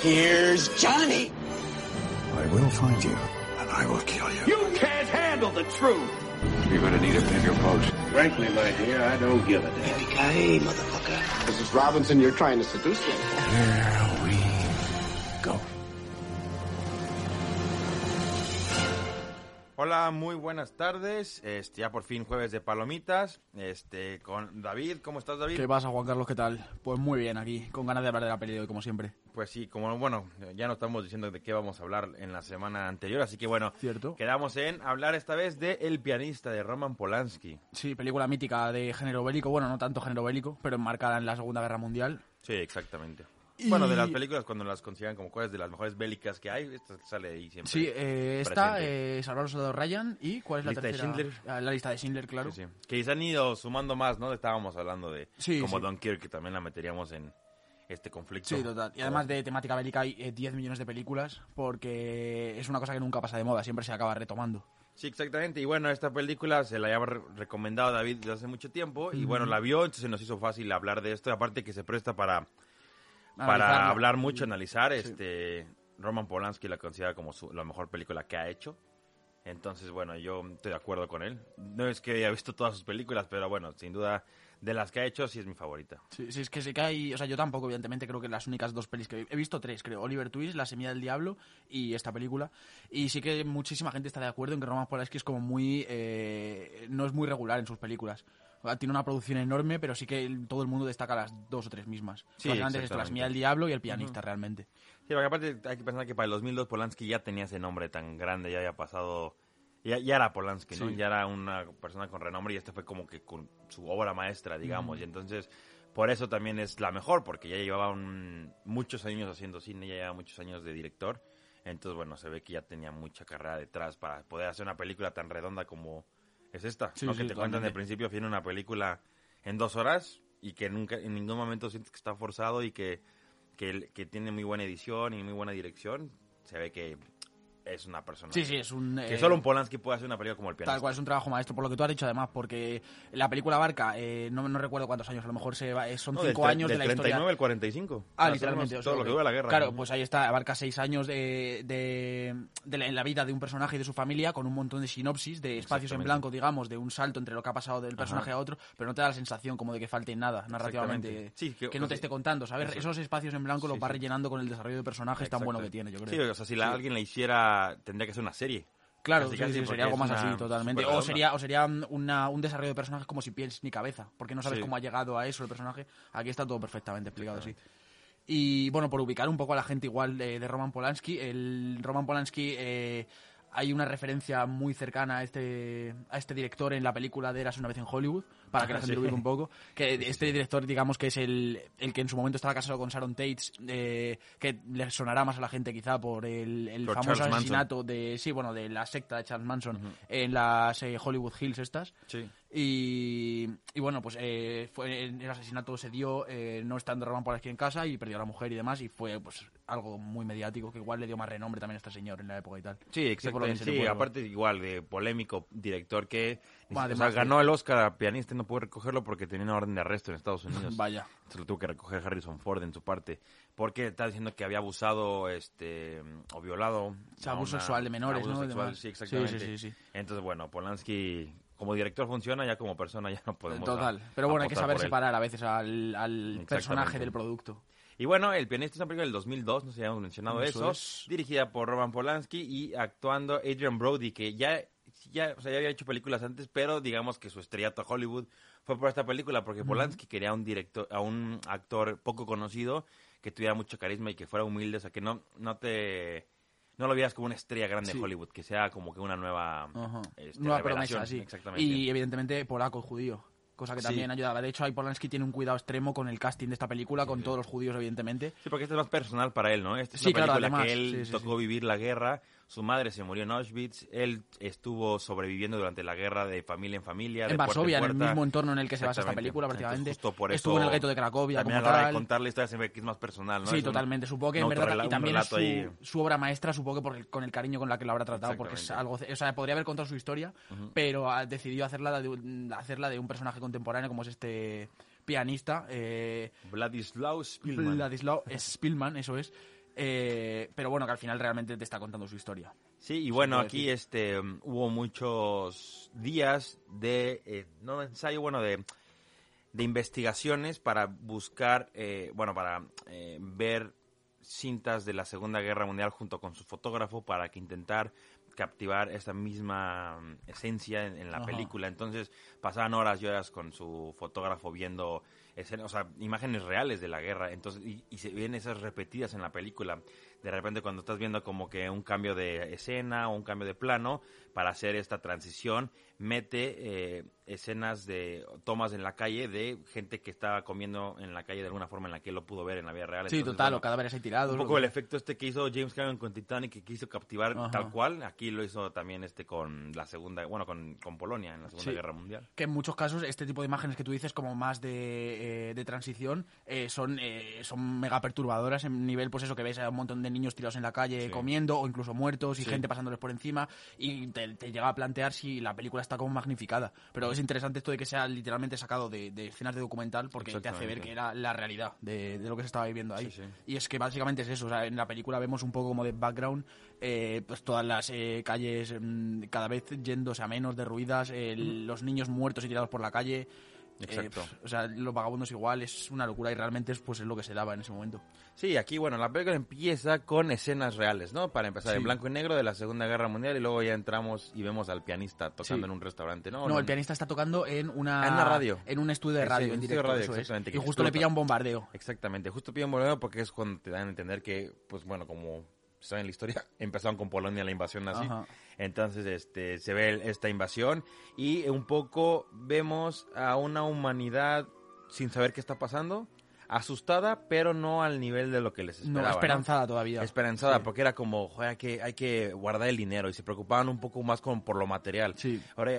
Here's Johnny. I will find you, and I will kill you. You can't handle the truth. You're gonna need a bigger boat. Frankly, my dear, I don't give a damn. Yippee-ki-yay, motherfucker. Mrs. Robinson, you're trying to seduce me. Here Hola, muy buenas tardes. Este, ya por fin jueves de palomitas. Este, con David. ¿Cómo estás, David? ¿Qué pasa, Juan Carlos? ¿Qué tal? Pues muy bien aquí, con ganas de hablar de la peli de hoy, como siempre. Pues sí, como bueno, ya nos estamos diciendo de qué vamos a hablar en la semana anterior, así que bueno, Cierto. quedamos en hablar esta vez de El pianista de Roman Polanski. Sí, película mítica de género bélico, bueno, no tanto género bélico, pero enmarcada en la Segunda Guerra Mundial. Sí, exactamente. Y- Bueno, de las películas cuando las consideran como cuáles de las mejores bélicas que hay, esta sale ahí siempre. Sí, eh, esta, eh, Salvar al Soldado Ryan, ¿y cuál es la Lista de tercera? Schindler. Ah, La lista de Schindler, claro. Sí, sí. Que se han ido sumando más, ¿no? Estábamos hablando de Sí, como. Dunkirk, que también la meteríamos en este conflicto. Sí, total. Y además de temática bélica hay eh, 10 millones de películas, porque es una cosa que nunca pasa de moda, siempre se acaba retomando. Sí, exactamente. Y bueno, esta película se la había re- recomendado David desde hace mucho tiempo. Y bueno, la vio, entonces nos hizo fácil hablar de esto. Aparte que se presta para, para hablar mucho, analizar. Este, Roman Polanski la considera como su, la mejor película que ha hecho. Entonces, bueno, yo estoy de acuerdo con él. No es que haya visto todas sus películas, pero bueno, sin duda, de las que ha hecho, sí es mi favorita. Sí, sí, es que sí que hay... O sea, yo tampoco, evidentemente, creo que las únicas dos pelis que... He visto tres, creo. Oliver Twist, La Semilla del Diablo y esta película. Y sí que muchísima gente está de acuerdo en que Roman Polanski es como muy... eh, no es muy regular en sus películas. Tiene una producción enorme, pero sí que el- todo el mundo destaca las dos o tres mismas. Sí, Básicamente es esto, La. Semilla del Diablo y El Pianista, realmente. Sí, porque aparte hay que pensar que para el 2002 Polanski ya tenía ese nombre tan grande, ya había pasado... Ya, ya era Polanski, ¿no? Sí. Ya era una persona con renombre y este fue como que con su obra maestra, digamos. Y entonces, por eso también es la mejor, porque ya llevaba un- muchos años haciendo cine, ya llevaba muchos años de director. Entonces, bueno, se ve que ya tenía mucha carrera detrás para poder hacer una película tan redonda como es esta. Sí, ¿no? sí, que te cuentan de principio a fin una película en dos horas y que nunca en ningún momento sientes que está forzado y que, que, que tiene muy buena edición y muy buena dirección. Se ve que es una persona. Sí, sí, es un... Que eh, solo un Polanski puede hacer una película como el pianista. Tal cual, es un trabajo maestro, por lo que tú has dicho además, porque la película abarca, eh, no, no recuerdo cuántos años, a lo mejor se va- eh, son No, cinco años del de la 39 historia. al 45. Ah, O sea, literalmente. todo lo que dura la guerra. Claro, ¿no? pues ahí está, abarca seis años de, de, de la, en la vida de un personaje y de su familia con un montón de sinopsis, de espacios en blanco, digamos, de un salto entre lo que ha pasado del personaje a otro, pero no te da la sensación como de que falte nada narrativamente. Sí, que- que, no te esté contando, ¿sabes? eso. Esos espacios en blanco Sí, los va sí. rellenando con el desarrollo de personajes tan bueno que tiene, yo Sí, creo. o sea, si la- alguien la hiciera, tendría que ser una serie. Claro, Casi, sí, casi, sí, porque sería algo más una así, totalmente. O sería, o sería una- un desarrollo de personajes como si pies ni cabeza, porque no sabes Sí. cómo ha llegado a eso el personaje. Aquí está todo perfectamente explicado así. Y bueno, por ubicar un poco a la gente igual de, de Roman Polanski, el Roman Polanski eh, hay una referencia muy cercana a este, a este director en la película de Eras una vez en Hollywood, para que la gente lo ubique un poco. Que este director, digamos que es el, el que en su momento estaba casado con Sharon Tate, eh, que le sonará más a la gente quizá por el, el Por famoso Charles Manson. asesinato de, sí, bueno, de la secta de Charles Manson en las eh, Hollywood Hills estas. Sí. Y, y bueno, pues eh, fue, el asesinato se dio eh, no estando Roman Polanski en casa y perdió a la mujer y demás y fue pues algo muy mediático que igual le dio más renombre también a este señor en la época y tal. Sí, por le Sí, aparte igual de polémico director que Bueno, o sea, además ganó el Oscar a pianista y no pudo recogerlo porque tenía una orden de arresto en Estados Unidos. Vaya. Se lo tuvo que recoger Harrison Ford en su parte porque está diciendo que había abusado este o violado O sea, a abuso una- sexual de menores, abuso ¿no? Sexual, sí, exactamente. Sí, sí, sí, sí. Entonces, bueno, Polanski como director funciona, ya como persona ya no podemos Total. a- Pero bueno, hay que saber separar a veces al, al personaje del producto. Y bueno, El pianista es una película del 2002, no sé si habíamos mencionado Eso eso, es. dirigida por Roman Polanski y actuando Adrian Brody, que ya, ya, o sea, ya había hecho películas antes, pero digamos que su estrellato a Hollywood fue por esta película, porque Polanski quería a un director, a un actor poco conocido, que tuviera mucho carisma y que fuera humilde, o sea, que no, no te... No lo vieras como una estrella grande Sí. de Hollywood, que sea como que una nueva, este, Nueva promesa, sí. Exactamente. Y evidentemente polaco judío. Cosa que Sí. también ayudaba. De hecho, ahí Polanski tiene un cuidado extremo con el casting de esta película, con todos los judíos, evidentemente. Sí, porque este es más personal para él, ¿no? Esta es una claro, película además, que él tocó vivir la guerra, su madre se murió en Auschwitz, él estuvo sobreviviendo durante la guerra de familia en familia, de en puerta Varsovia, en el mismo entorno en el que se basa esta película, prácticamente. justo por Estuvo eso en el gueto de Cracovia, También como a la hora de contar la historia que es más personal, ¿no? Sí, Es totalmente. Supongo que en verdad, y también relato ahí. su, su obra maestra, supongo que por el- con el cariño con la que lo habrá tratado, porque es algo, o sea, podría haber contado su historia, pero ah, decidió hacerla de, hacerla de un personaje contemporáneo como es este pianista, eh, Vladislav Spielman. Vladislav Spillman, eso es. Eh, pero bueno, que al final realmente te está contando su historia. Sí, y bueno, aquí decir. este um, hubo muchos días de, eh, no ensayo, bueno, de, de investigaciones para buscar, eh, bueno, para eh, ver cintas de la Segunda Guerra Mundial junto con su fotógrafo para que intentar captivar esa misma mm, esencia en, en la Ajá. película. Entonces pasaban horas y horas con su fotógrafo viendo o sea, imágenes reales de la guerra. Entonces, y, y se ven esas repetidas en la película. De repente cuando estás viendo como que un cambio de escena o un cambio de plano para hacer esta transición, mete eh, escenas de tomas en la calle de gente que estaba comiendo en la calle de alguna forma en la que él lo pudo ver en la vida real. Sí, Entonces, total, bueno, o cadáveres ahí tirados. un poco el efecto este que hizo James Cameron con Titanic, que quiso captivar Ajá. tal cual, aquí lo hizo también este con la segunda, bueno, con, con Polonia en la Segunda Sí. Guerra Mundial. que en muchos casos este tipo de imágenes que tú dices como más de, eh, de transición eh, son eh, son mega perturbadoras en nivel pues eso que ves a un montón de niños tirados en la calle Sí. comiendo o incluso muertos y Sí. gente pasándoles por encima y te, te llega a plantear si la película está como magnificada. Pero es interesante esto de que sea literalmente sacado de, de escenas de documental porque te hace ver que era la realidad de, de lo que se estaba viviendo ahí. Sí, y es que básicamente es eso o sea, en la película vemos un poco como de background eh, pues todas las eh, calles mm, cada vez yéndose a menos derruidas eh, los niños muertos y tirados por la calle Exacto. pf, o sea, los vagabundos igual es una locura y realmente es pues es lo que se daba en ese momento. Sí, aquí, bueno, la película empieza con escenas reales, ¿no? Para empezar, Sí. en blanco y negro de la Segunda Guerra Mundial y luego ya entramos y vemos al pianista tocando Sí. en un restaurante, ¿no? No, el pianista está tocando en una En una radio. en un estudio de radio en un directo, radio, eso es. exactamente, Y justo le pilla un bombardeo. Exactamente, justo piden volver porque es cuando te dan a entender que, pues bueno, como saben la historia, empezaron con Polonia la invasión nazi. Ajá. Entonces, este, se ve esta invasión y un poco vemos a una humanidad sin saber qué está pasando, asustada, pero no al nivel de lo que les No, esperaba. esperanzada todavía. Esperanzada, Sí. porque era como, joder, hay que, hay que guardar el dinero y se preocupaban un poco más con, por lo material. Sí. Ahora,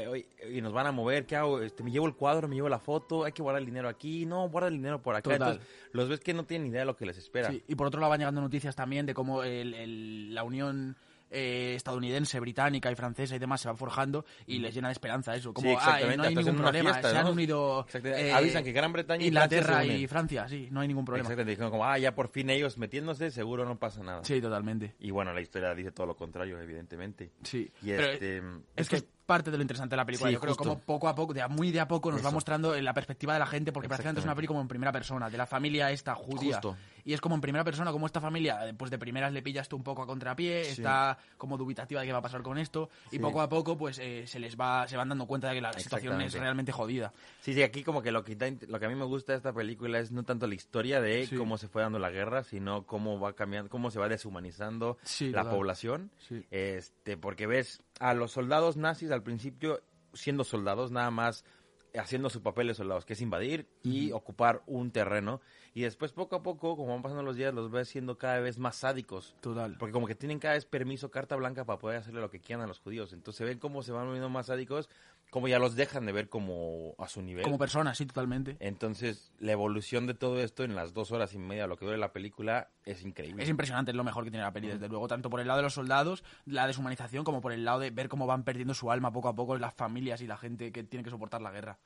y nos van a mover, ¿qué hago? Este, me llevo el cuadro, me llevo la foto, hay que guardar el dinero aquí, no, guarda el dinero por acá. Total. Entonces, los ves que no tienen idea de lo que les espera. Sí, Y por otro lado van llegando noticias también de cómo el- el- la unión eh, estadounidense, británica y francesa y demás se va forjando y les llena de esperanza eso. Como, Sí, ah, exactamente, no hay ningún problema, fiesta, se han unido eh, avisan que Gran Bretaña y Inglaterra y. Francia, sí, no hay ningún problema. Exactamente, dijeron como, ah, ya por fin ellos metiéndose, seguro no pasa nada. Sí, totalmente. Y bueno, la historia dice todo lo contrario, evidentemente. Sí. Y Pero este, es que es parte de lo interesante de la película. Sí, Yo creo justo. como poco a poco, de a muy de a poco, nos va mostrando la perspectiva de la gente, porque prácticamente es una película como en primera persona, de la familia esta judía. Justo. Y es como en primera persona, como esta familia, eh, pues de primeras le pillas tú un poco a contrapié, Sí. está como dubitativa de qué va a pasar con esto, y Sí. poco a poco, pues eh, se les va, se van dando cuenta de que la situación es realmente jodida. Sí, sí, aquí como que lo que, lo que a mí me gusta de esta película es no tanto la historia de cómo se fue dando la guerra, sino cómo va cambiando, cómo se va deshumanizando la población. Este, porque ves a los soldados nazis al principio siendo soldados, nada más haciendo su papel de soldados, que es invadir y ocupar un terreno. Y después poco a poco, como van pasando los días, los ves siendo cada vez más sádicos. Total. Porque como que tienen cada vez permiso, carta blanca para poder hacerle lo que quieran a los judíos. Entonces ven cómo se van volviendo más sádicos, como ya los dejan de ver como a su nivel. Como persona, sí, totalmente. Entonces la evolución de todo esto en las dos horas y media, lo que dura la película, es increíble. Es impresionante, es lo mejor que tiene la peli, desde luego, tanto por el lado de los soldados, la deshumanización, como por el lado de ver cómo van perdiendo su alma poco a poco las familias y la gente que tiene que soportar la guerra.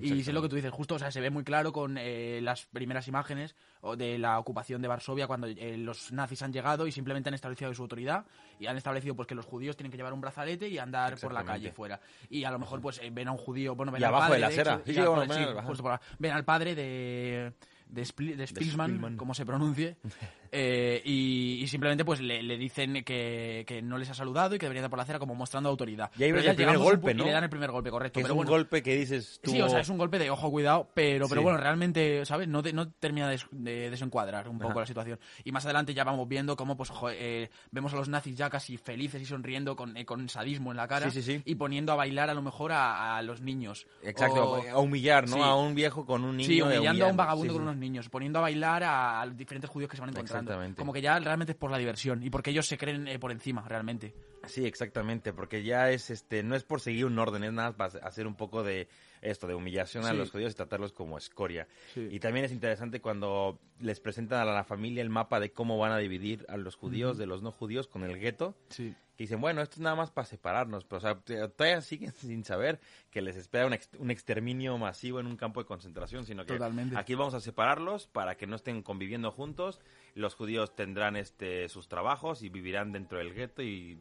Y sé lo que tú dices, justo, o sea, se ve muy claro con eh, las primeras imágenes de la ocupación de Varsovia cuando eh, los nazis han llegado y simplemente han establecido su autoridad y han establecido pues que los judíos tienen que llevar un brazalete y andar por la calle fuera. Y a lo mejor pues eh, ven a un judío, bueno, ven Y al abajo padre, de la hecho, acera. y Sí, al bueno, padre, ven sí, al- ajá. justo por la- ven al padre de de, Spli- de Spielman. como se pronuncie, eh, y, y simplemente pues le, le dicen que, que no les ha saludado y que debería andar por la acera como mostrando autoridad. Y ahí ves el primer golpe, ¿no? Y le dan el primer golpe, correcto. que es pero un bueno, golpe que dices tú. Sí, o sea, es un golpe de ojo, cuidado, pero, pero Sí. bueno, realmente, ¿sabes? No, no termina de, des- de desencuadrar un poco Ajá. la situación. Y más adelante ya vamos viendo cómo, pues, jo- eh, vemos a los nazis ya casi felices y sonriendo con, eh, con sadismo en la cara Sí, sí, sí. y poniendo a bailar a lo mejor a, a los niños. Exacto, O- a humillar, ¿no? A un viejo con un niño. Sí, humillando a un vagabundo con unos niños, poniendo a bailar a, a los diferentes judíos que se van encontrando. Como que ya realmente es por la diversión y porque ellos se creen eh, por encima, realmente. Sí, exactamente, porque ya es, este, no es por seguir un orden, es nada para hacer un poco de esto, de humillación a los judíos y tratarlos como escoria. Sí. Y también es interesante cuando les presentan a la familia el mapa de cómo van a dividir a los judíos de los no judíos con el gueto, Sí. Que dicen, bueno, esto es nada más para separarnos, pero o sea, todavía siguen sin saber que les espera un, ex- un exterminio masivo en un campo de concentración, sino que Totalmente. aquí vamos a separarlos para que no estén conviviendo juntos, los judíos tendrán este sus trabajos y vivirán dentro del gueto y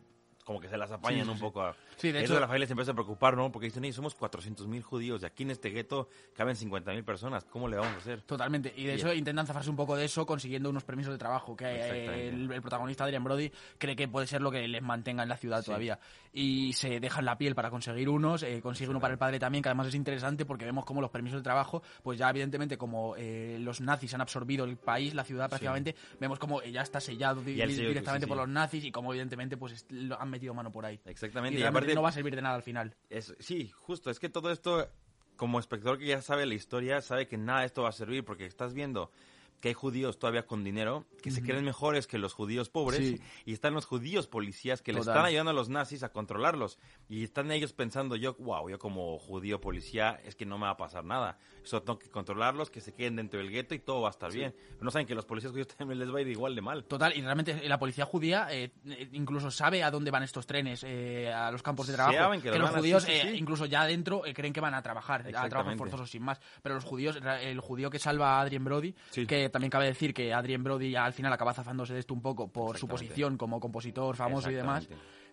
como que se las apañan Sí, sí, un sí. poco. a- Sí, de hecho- la familia se empieza a preocupar, ¿no? Porque dicen, "Ey, somos 400.000 judíos y aquí en este gueto caben 50.000 personas, ¿cómo le vamos a hacer? Totalmente. Y de hecho intentan zafarse un poco de eso consiguiendo unos permisos de trabajo que el, el protagonista Adrian Brody cree que puede ser lo que les mantenga en la ciudad todavía. Y se dejan la piel para conseguir unos, eh, consigue uno para el padre también, que además es interesante porque vemos como los permisos de trabajo, pues ya evidentemente como eh, los nazis han absorbido el país, la ciudad prácticamente, vemos como ya está sellado Y directamente sí, sí. por los nazis y como evidentemente pues han metido mano por ahí. Exactamente. Y, Y, aparte, no va a servir de nada al final. es- sí, justo, es que todo esto, como espectador que ya sabe la historia, sabe que nada de esto va a servir porque estás viendo que hay judíos todavía con dinero que se creen mejores que los judíos pobres Sí. y están los judíos policías que le están ayudando a los nazis a controlarlos y están ellos pensando yo wow yo como judío policía es que no me va a pasar nada solo tengo que controlarlos que se queden dentro del gueto y todo va a estar bien pero no saben que los policías judíos también les va a ir igual de mal Total, y realmente la policía judía eh, eh, incluso sabe a dónde van estos trenes, eh, a los campos de trabajo. Saben que que los judíos, sí, sí, eh, sí. incluso ya adentro, eh, creen que van a trabajar, a trabajos forzosos sin más. Pero los judíos, el judío que salva a Adrien Brody, Sí. Que también cabe decir que Adrien Brody al final acaba zafándose de esto un poco por su posición como compositor famoso y demás.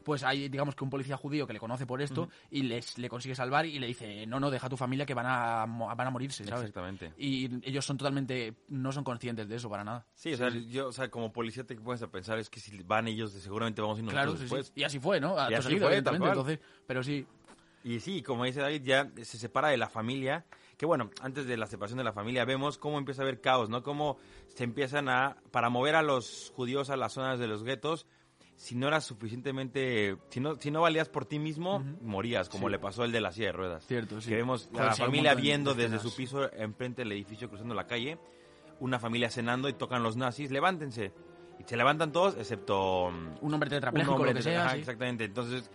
Pues hay, digamos que un policía judío que le conoce por esto y les, le consigue salvar y le dice, no, no, deja a tu familia que van a, van a morirse, ¿sabes? Exactamente. Y ellos son totalmente, no son conscientes de eso para nada. Sí, o sea, yo, o sea, como policía te a pensar, es que si van ellos, seguramente vamos a ir Claro, nosotros sí, sí. Y así fue, ¿no? Acto Y así seguido, fue, tal cual. entonces, pero sí, Y sí, como dice David, ya se separa de la familia. Que bueno, antes de la separación de la familia vemos cómo empieza a haber caos, ¿no? Cómo se empiezan a... Para mover a los judíos a las zonas de los guetos, si no eras suficientemente... Si no, si no valías por ti mismo, morías, como Sí. le pasó al de la silla de ruedas. Cierto, sí. Que vemos a la un familia de viendo desde su piso enfrente del edificio cruzando la calle, una familia cenando y tocan los nazis, levántense. Y se levantan todos, excepto... un hombre un tetrapléjico, hombre lo que de- sea, ajá, sí. exactamente entonces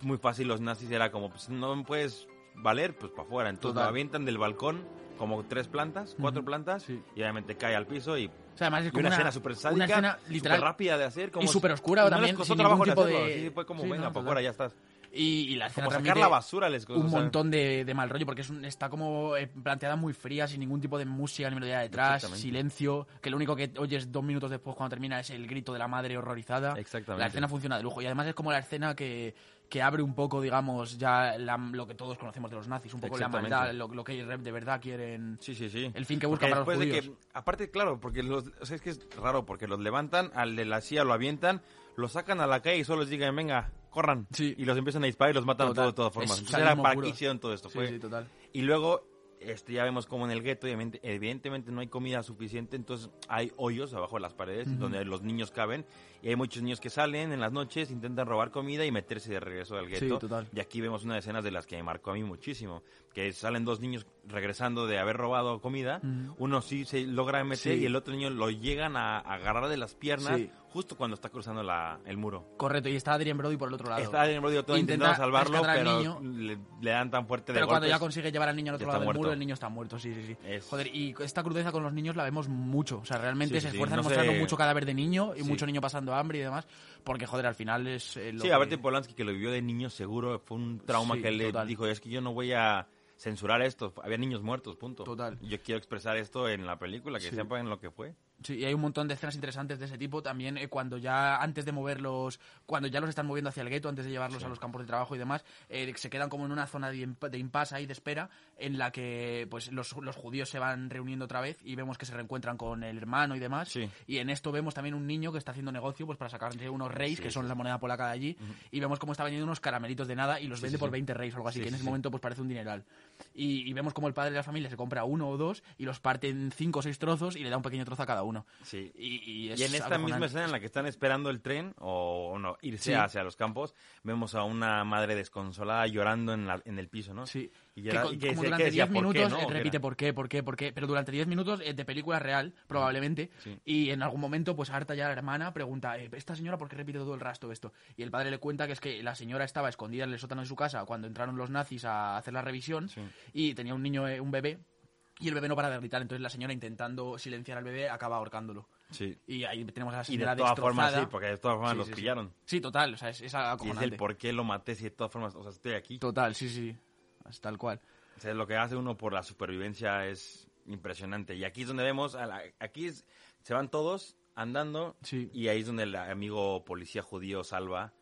muy fácil los nazis era como pues no puedes valer pues para afuera entonces Total. lo avientan del balcón como tres plantas cuatro Ujú, plantas sí. y obviamente cae al piso y, O sea, además es como una, una, escena súper sádica una escena literal rápida de hacer como y súper oscura no también, sin ningún tipo de- sí, fue como Sí, venga no, total. afuera ya estás y, y la escena como sacar la basura les costó un montón de, de mal rollo porque es un- está como eh, planteada muy fría sin ningún tipo de música ni melodía detrás silencio que lo único que oyes dos minutos después cuando termina es el grito de la madre horrorizada Exactamente. la escena funciona de lujo y además es como la escena que, que abre un poco digamos ya la- lo que todos conocemos de los nazis un poco la maldad lo, lo que de verdad quieren Sí, sí, sí. El fin que buscan Porque para los de judíos. que, aparte, claro, porque los, o sea, es que es raro, porque los levantan, al de la silla lo avientan, lo sacan a la calle y solo les digan, venga, corran. Sí. Y los empiezan a disparar y los matan Total. de todas formas. Es Entonces era para qué hicieron todo esto. Sí, fue- sí, total. Y luego, este, ya vemos como en el gueto, evidentemente no hay comida suficiente, entonces hay hoyos abajo de las paredes donde los niños caben. Y hay muchos niños que salen en las noches, intentan robar comida y meterse de regreso al gueto. Y aquí vemos una de escenas de las que me marcó a mí muchísimo. Que salen dos niños regresando de haber robado comida. Uno sí se logra meter Sí. y el otro niño lo llegan a agarrar de las piernas Sí. Justo cuando está cruzando la- el muro. correcto y está Adrien Brody por el otro lado Está Adrien Brody todo Intenta intentando salvarlo, pero niño. le, le dan tan fuerte de Pero cuando ya golpes. consigue llevar al niño al otro lado del muro, el niño está muerto, sí, sí, sí. Es- Joder, y esta crudeza con los niños la vemos mucho. O sea, realmente Sí, se sí, esfuerzan No sé- mucho cadáver de niño y Sí. mucho niño pasando hambre y demás. Porque, joder, al final es. eh, lo Sí, que- aparte Polanski que lo vivió de niño seguro fue un trauma que le total. dijo, es que yo no voy a censurar esto, había niños muertos, punto. Total. Yo quiero expresar esto en la película, que sepan lo que fue. Sí, y hay un montón de escenas interesantes de ese tipo también eh, cuando ya antes de moverlos, cuando ya los están moviendo hacia el gueto, antes de llevarlos a los campos de trabajo y demás, eh, se quedan como en una zona de, imp- de impasse ahí de espera en la que pues los, los judíos se van reuniendo otra vez y vemos que se reencuentran con el hermano y demás. Sí. Y en esto vemos también un niño que está haciendo negocio pues para sacarse unos reis, Sí, que son la moneda polaca de allí, y vemos cómo está vendiendo unos caramelitos de nada y los vende por sí. 20 reis o algo así, Sí, que en ese momento pues parece un dineral. Y, y vemos como el padre de la familia se compra uno o dos y los parte en cinco o seis trozos y le da un pequeño trozo a cada uno. Sí. Y, y es Y en esta misma escena en la que están esperando el tren, o, o no, irse Sí. hacia los campos, vemos a una madre desconsolada llorando en, la- en el piso, ¿no? Sí. Y, que, era- con- y que como durante que decía, 10 ¿por qué minutos no? eh, Que repite por qué, por qué, por qué, pero durante 10 minutos eh, de película real, probablemente, Sí. y en algún momento pues harta ya la hermana pregunta, eh, ¿esta señora por qué repite todo el rastro esto? Y el padre le cuenta que es que la señora estaba escondida en el sótano de su casa cuando entraron los nazis a hacer la revisión Sí. y tenía un niño, eh, un bebé, y el bebé no para de gritar, entonces la señora intentando silenciar al bebé acaba ahorcándolo. Sí. Y ahí tenemos a la Y señora de todas formas, sí, porque de todas formas Sí, los sí, pillaron. Sí, total, o sea, es, es Y es acojonante. el por qué lo maté si de todas formas, o sea, estoy aquí. Total, sí, sí, es tal cual. O sea, lo que hace uno por la supervivencia es impresionante. Y aquí es donde vemos, a la- aquí es- se van todos andando Sí. y ahí es donde el amigo policía judío salva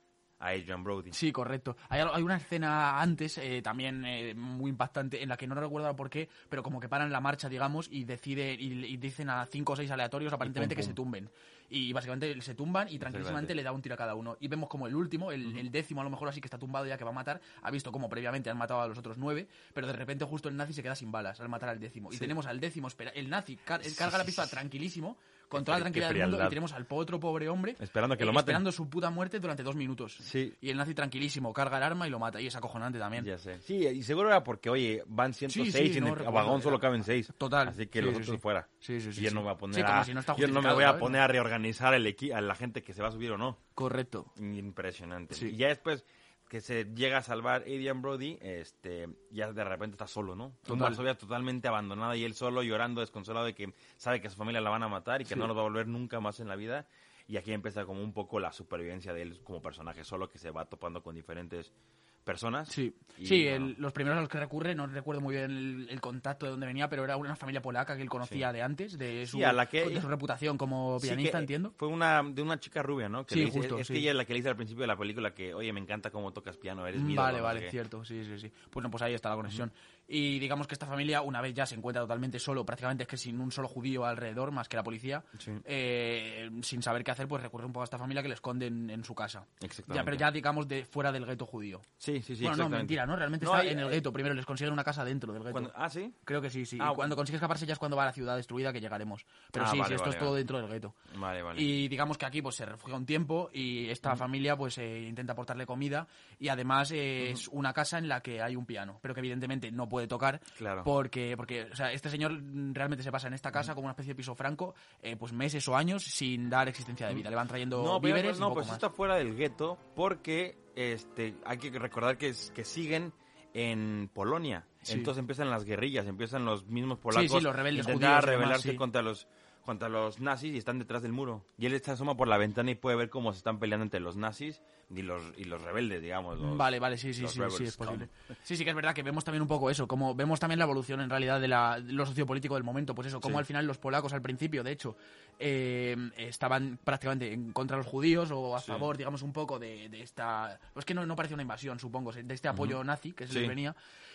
a Adrian Brody. Sí, correcto. Hay, una escena antes, eh, también eh, muy impactante, en la que no recuerdo por qué, pero como que paran la marcha, digamos, y decide y, y dicen a cinco o seis aleatorios aparentemente pum, que se tumben. Y básicamente se tumban y tranquilísimamente le da un tiro a cada uno. Y vemos como el último, el, el décimo a lo mejor así que está tumbado ya que va a matar, ha visto como previamente han matado a los otros nueve, pero de repente justo el nazi se queda sin balas al matar al décimo. Y tenemos al décimo, espera, el nazi car- carga la pistola tranquilísimo, con toda la tranquilidad del mundo, y tenemos al otro pobre hombre Esperando que lo eh, maten. Esperando su puta muerte durante dos minutos. Sí. Y el nazi tranquilísimo, carga el arma y lo mata. Y es acojonante también. Ya sé. Sí, y seguro era porque, oye, van 106 Sí, sí, y en no el recuerdo, vagón era- solo caben 6. Total. Así que los otros fuera. Sí, sí, sí, Y yo no me voy a poner a, si no está yo no me voy a poner a reorganizar el equi a la gente que se va a subir o no. Correcto. Impresionante. Sí. Y ya después que se llega a salvar Adrian Brody, este, ya de repente está solo, ¿no? Total. Una Varsovia totalmente abandonada y él solo llorando, desconsolado de que sabe que a su familia la van a matar y que Sí. no lo va a volver nunca más en la vida. Y aquí empieza como un poco la supervivencia de él como personaje solo que se va topando con diferentes personas. Sí, Y, sí bueno, el- los primeros a los que recurre, no recuerdo muy bien el, el contacto de dónde venía, pero era una familia polaca que él conocía Sí. de antes, de su, Sí, a la que- de su reputación como pianista, que entiendo. Fue una de una chica rubia, ¿no? Que Sí, dice- justo, es que ella es la que le dice al principio de la película que, oye, me encanta cómo tocas piano, eres mi ídolo", Vale, vale, cierto, sí, sí, sí. Pues no, pues ahí está la conexión. Y digamos que esta familia, una vez ya se encuentra totalmente solo, prácticamente es que sin un solo judío alrededor, más que la policía, Sí. eh, sin saber qué hacer, pues recurre un poco a esta familia que le esconde en, su casa. Exactamente. Ya, pero ya digamos de fuera del gueto judío. Sí, sí, sí, bueno, no, mentira, ¿no? Realmente No, está hay- en el hay- gueto. Primero les consiguen una casa dentro del gueto. Cuando- ah, sí. Creo que sí, sí. Ah, y cuando consigue escaparse ya es cuando va a la ciudad destruida que llegaremos. Pero Ah, sí, vale, sí, esto vale, es todo vale. dentro del gueto. Vale, vale. Y digamos que aquí pues se refugia un tiempo y esta familia pues eh, intenta aportarle comida y además eh, es una casa en la que hay un piano, pero que evidentemente no puede tocar Claro. porque porque o sea, este señor mm, realmente se pasa en esta casa como una especie de piso franco eh, pues meses o años sin dar existencia de vida. Le van trayendo No, pero- víveres y no, poco pues más. está fuera del gueto porque este hay que recordar que, es- que siguen en Polonia. Sí. Entonces empiezan las guerrillas, empiezan los mismos polacos sí, los rebeldes intentar judíos y rebelarse sí. contra los contra los nazis y están detrás del muro. Y él se asoma por la ventana y puede ver cómo se están peleando entre los nazis y los y los rebeldes, digamos. los- Vale, vale, sí, sí, sí, sí, es posible. Sí, sí que es verdad que vemos también un poco eso, como vemos también la evolución en realidad de, la, de lo sociopolítico del momento, pues eso, como Sí. al final los polacos al principio, de hecho, eh, estaban prácticamente en contra de los judíos o a Sí. favor, digamos, un poco de, de esta... Pues que no, no parecía una invasión, supongo, de este apoyo nazi que se les venía,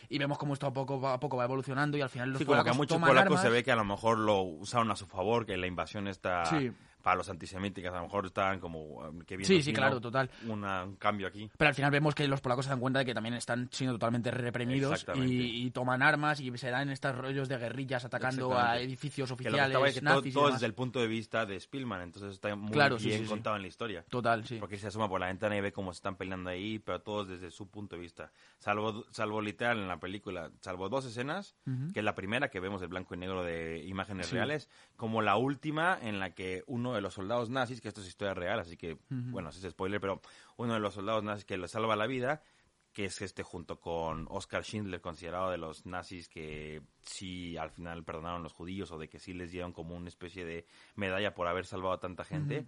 y vemos cómo esto a poco, a poco va evolucionando y al final los Sí, como que a polacos muchos polacos armas. se ve que a lo mejor lo usaron a su favor, que la invasión está Sí. Para los antisemíticos, a lo mejor estaban como um, que bien Sí, sí, claro, total. una- un cambio aquí. Pero al final vemos que los polacos se dan cuenta de que también están siendo totalmente reprimidos y, y toman armas y se dan estos rollos de guerrillas atacando a edificios Que lo que oficiales, estaba es que todo, nazis todo desde el punto de vista de Spielman, entonces está muy Claro, sí, bien sí, sí. contado en la historia. Total, sí. Porque se asoma por la ventana y ve cómo se están peleando ahí, pero todos desde su punto de vista. Salvo, salvo literal en la película, salvo dos escenas, que es la primera que vemos el blanco y negro de imágenes Sí. reales, como la última en la que uno de los soldados nazis, que esto es historia real, así que, bueno, sí es spoiler, pero uno de los soldados nazis que le salva la vida, que es este junto con Oscar Schindler, considerado de los nazis que sí al final perdonaron a los judíos o de que sí les dieron como una especie de medalla por haber salvado a tanta gente,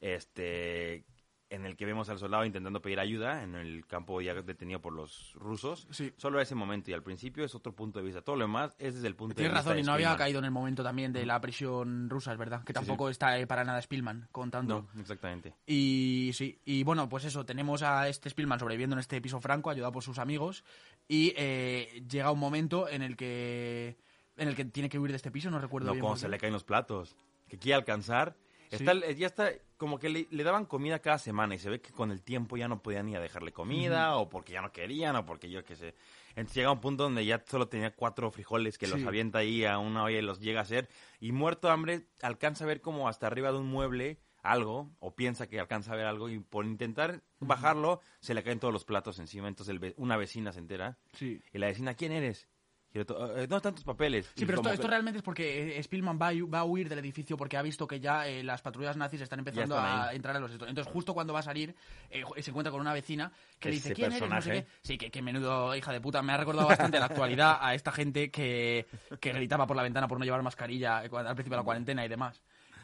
este en el que vemos al soldado intentando pedir ayuda en el campo ya detenido por los rusos. Sí. Solo ese momento y al principio es otro punto de vista. Todo lo demás es desde el punto Tienes de vista razón, de y no había caído en el momento también de la prisión rusa, es verdad, que tampoco está eh, para nada Spielman contando. No, exactamente. Y sí, y bueno, pues eso, tenemos a este Spielman sobreviviendo en este piso franco, ayudado por sus amigos, y eh, llega un momento en el que en el que tiene que huir de este piso, no recuerdo No, bien. como por se le caen los platos. Que quiere alcanzar. Sí. Está, ya está, como que le, le daban comida cada semana y se ve que con el tiempo ya no podían ni a dejarle comida o porque ya no querían o porque yo qué sé. Entonces llega un punto donde ya solo tenía cuatro frijoles que los avienta ahí a una olla y los llega a hacer y muerto de hambre alcanza a ver como hasta arriba de un mueble algo o piensa que alcanza a ver algo y por intentar bajarlo se le caen todos los platos encima. Entonces el una vecina se entera Sí. y la vecina, ¿quién eres? "Eh, ¿Dónde están tus papeles? Sí, pero esto, realmente es porque eh, Spielman va a, va a huir del edificio porque ha visto que ya eh, las patrullas nazis están empezando están a entrar a los... estos. Entonces, justo cuando va a salir, eh, se encuentra con una vecina que Ese dice, ¿quién eres? No sé personaje. qué. Sí, que, que menudo hija de puta. Me ha recordado bastante a la actualidad a esta gente que, que gritaba por la ventana por no llevar mascarilla al principio de la cuarentena y demás.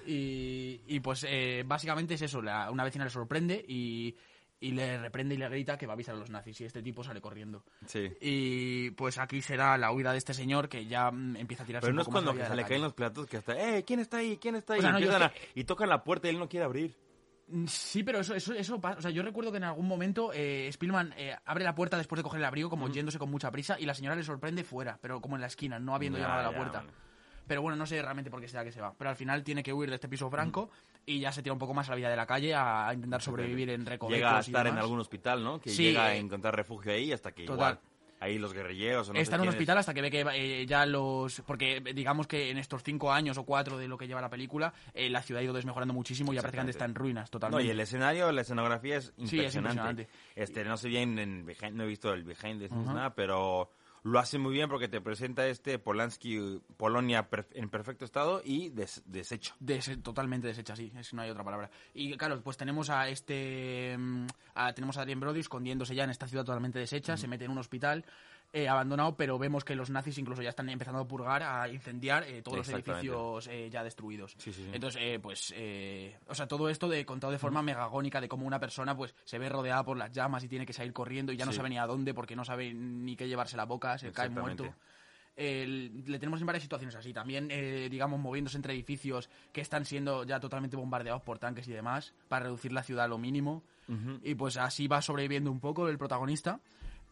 Y, y pues eh, básicamente es eso, la- una vecina le sorprende y, y le reprende y le grita que va a avisar a los nazis y este tipo sale corriendo. Sí. Y pues aquí será la huida de este señor que ya mm, empieza a tirarse Pero no es cuando se le caen los platos que hasta, ¡eh! ¿Quién está ahí? ¿Quién está ahí? O sea, no, y, empiezan y tocan la puerta y él no quiere abrir. Mm, Sí, pero eso, eso, eso pasa. O sea, yo recuerdo que en algún momento eh, Spielman eh, abre la puerta después de coger el abrigo, como yéndose con mucha prisa, y la señora le sorprende fuera, pero como en la esquina, no habiendo llamado a la puerta. bueno. Pero bueno, no sé realmente por qué será que se va. Pero al final tiene que huir de este piso franco y ya se tira un poco más a la vida de la calle a, a intentar sobrevivir en recovecos Llega a estar en algún hospital, ¿no? Que Sí, llega a eh, encontrar refugio ahí hasta que total. igual ahí los guerrilleros o no Está en un hospital hasta que ve que eh, ya los... Porque eh, digamos que en estos cinco años o cuatro de lo que lleva la película, eh, la ciudad ha ido desmejorando muchísimo y ya prácticamente está en ruinas No, totalmente. y el escenario, la escenografía es es impresionante. impresionante. Este, no sé bien, en behind- no he visto el behind the scenes nada, pero lo hace muy bien porque te presenta este Polanski, Polonia en perfecto estado y des- deshecho. Des- totalmente deshecha, sí, es, no hay otra palabra. Y claro, pues tenemos a este. mm, a- tenemos a Adrien Brody escondiéndose ya en esta ciudad totalmente deshecha, se mete en un hospital eh, abandonado, pero vemos que los nazis incluso ya están empezando a purgar, a incendiar eh, todos los edificios eh, ya destruidos. Sí, sí, sí. Entonces, eh, pues. eh, o sea, todo esto de contado de forma megagónica de cómo una persona pues se ve rodeada por las llamas y tiene que salir corriendo y ya no sabe ni a dónde porque no sabe ni qué llevarse la boca, se cae muerto. Eh, le tenemos en varias situaciones así. También, eh, digamos, moviéndose entre edificios que están siendo ya totalmente bombardeados por tanques y demás, para reducir la ciudad a lo mínimo. Y pues así va sobreviviendo un poco el protagonista.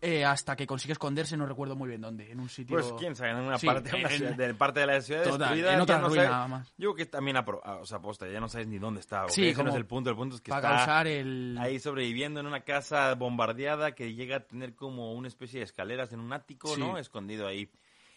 Eh, hasta que consigue esconderse, no recuerdo muy bien dónde, en un sitio... Pues quién sabe, en una Sí, parte, una en- ciudad- de parte de la ciudad Total, destruida, en otra no ruina sabes- nada más. Yo creo que también, apro- ah, o sea, aposta, ya no sabes ni dónde está. Sí, ese no es el punto, el punto es que para está causar el... ahí sobreviviendo en una casa bombardeada que llega a tener como una especie de escaleras en un ático, Sí. ¿no? Escondido ahí.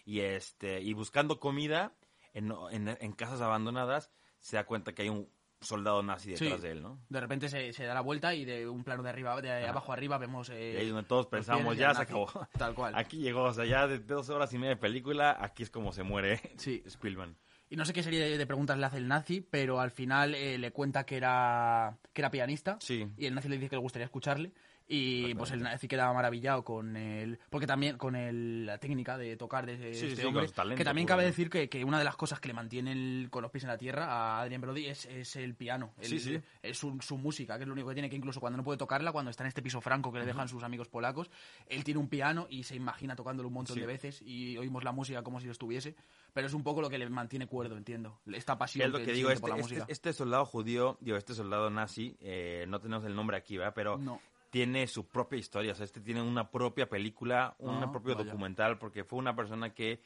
Y este y buscando comida en, en, en casas abandonadas, se da cuenta que hay un soldado nazi Sí. detrás de él, ¿no? De repente se, se da la vuelta y de un plano de arriba, de abajo arriba vemos... eh, Y ahí donde todos pensamos, ya se acabó. Tal cual. Aquí llegó, o sea, ya de dos horas y media de película, aquí es como se muere Sí. Spielman. Y no sé qué serie de, de preguntas le hace el nazi, pero al final eh, le cuenta que era, que era pianista. Sí. Y el nazi le dice que le gustaría escucharle. Y pues el nazi queda maravillado con el. Porque también con el, la técnica de tocar de Sí, este sí, hombre. talento que también cabe decir que, que una de las cosas que le mantiene el- con los pies en la tierra a Adrian Brody es, es el piano. El- Sí, sí. Es su, su música, que es lo único que tiene, que incluso cuando no puede tocarla, cuando está en este piso franco que le dejan sus amigos polacos, él tiene un piano y se imagina tocándolo un montón Sí. de veces y oímos la música como si lo estuviese. Pero es un poco lo que le mantiene cuerdo, entiendo. Esta pasión es lo que que él digo, este, por la este, música. este soldado judío, digo, este soldado nazi, eh, no tenemos el nombre aquí, ¿verdad? Pero No. Tiene su propia historia, o sea, este tiene una propia película, un Ah, propio vaya. documental, porque fue una persona que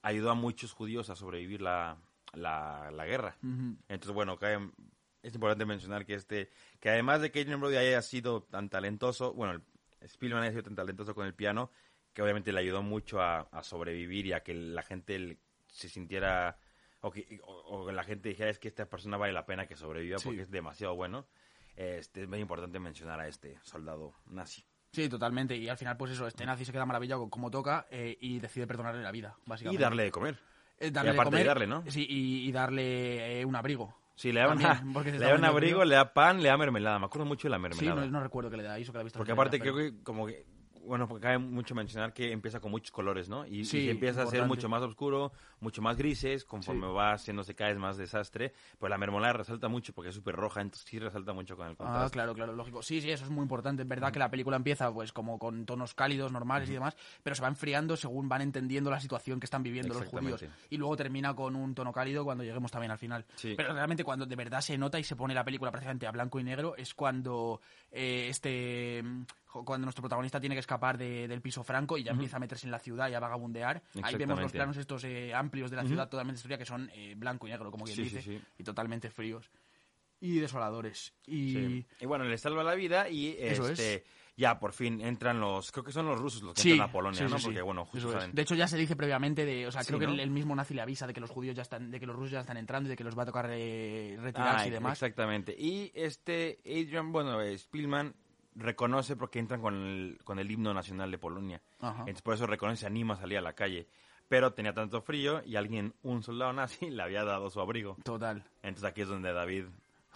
ayudó a muchos judíos a sobrevivir la, la, la guerra. Entonces, bueno, es importante mencionar que este, que además de que Adrien Brody haya sido tan talentoso, bueno, el- Spielman haya sido tan talentoso con el piano, que obviamente le ayudó mucho a, a sobrevivir y a que la gente se sintiera, o que o, o la gente dijera, es que esta persona vale la pena que sobreviva Sí. porque es demasiado bueno. Este, es muy importante mencionar a este soldado nazi. Sí, totalmente. Y al final, pues eso, este nazi se queda maravillado con cómo toca eh, y decide perdonarle la vida, Y básicamente. darle de comer. Eh, y darle de aparte de comer, darle, ¿no? Sí, y, y darle eh, un abrigo. Sí, le da, una- le da un abrigo, le da pan, le da mermelada. Me acuerdo mucho de la Sí, mermelada. no, no recuerdo que le da, hizo que la he visto. Porque aparte creo que como que, bueno, porque cabe mucho mencionar que empieza con muchos colores, ¿no? Y, y Sí, empieza a ser mucho más oscuro, mucho más grises, conforme Sí. va haciéndose cada vez más desastre. Pues la mermelada resalta mucho porque es súper roja, entonces sí resalta mucho con el Ah, contraste. claro, claro, lógico. Sí, sí, eso es muy importante. Es verdad que la película empieza pues como con tonos cálidos, normales y demás, pero se va enfriando según van entendiendo la situación que están viviendo los judíos. Y luego termina con un tono cálido cuando lleguemos también al final. Sí. Pero realmente cuando de verdad se nota y se pone la película prácticamente a blanco y negro es cuando eh, este cuando nuestro protagonista tiene que escapar de- del piso franco y ya empieza a meterse en la ciudad y a vagabundear. Ahí vemos los planos estos eh, amplios de la ciudad totalmente destruida que son eh, blanco y negro, como quien Sí, sí, dice, sí. y totalmente fríos y desoladores. Y Sí. Y bueno, le salva la vida y Eso este es. ya por fin entran los, creo que son los rusos los que Sí, entran a Polonia, sí, ¿no? sí, sí. Porque bueno, justo saben. De hecho, ya se dice previamente de, o sea, Sí, creo que ¿no? el, el mismo nazi le avisa de que los judíos ya están, de que los rusos ya están entrando y de que los va a tocar eh, retirarse Ah, y demás. Exactamente. Y este Adrian, bueno, eh, Spielman reconoce porque entran con el, con el himno nacional de Polonia. Ajá. Entonces por eso reconoce, se anima a salir a la calle. Pero tenía tanto frío y alguien, un soldado nazi, le había dado su abrigo. Total. Entonces aquí es donde David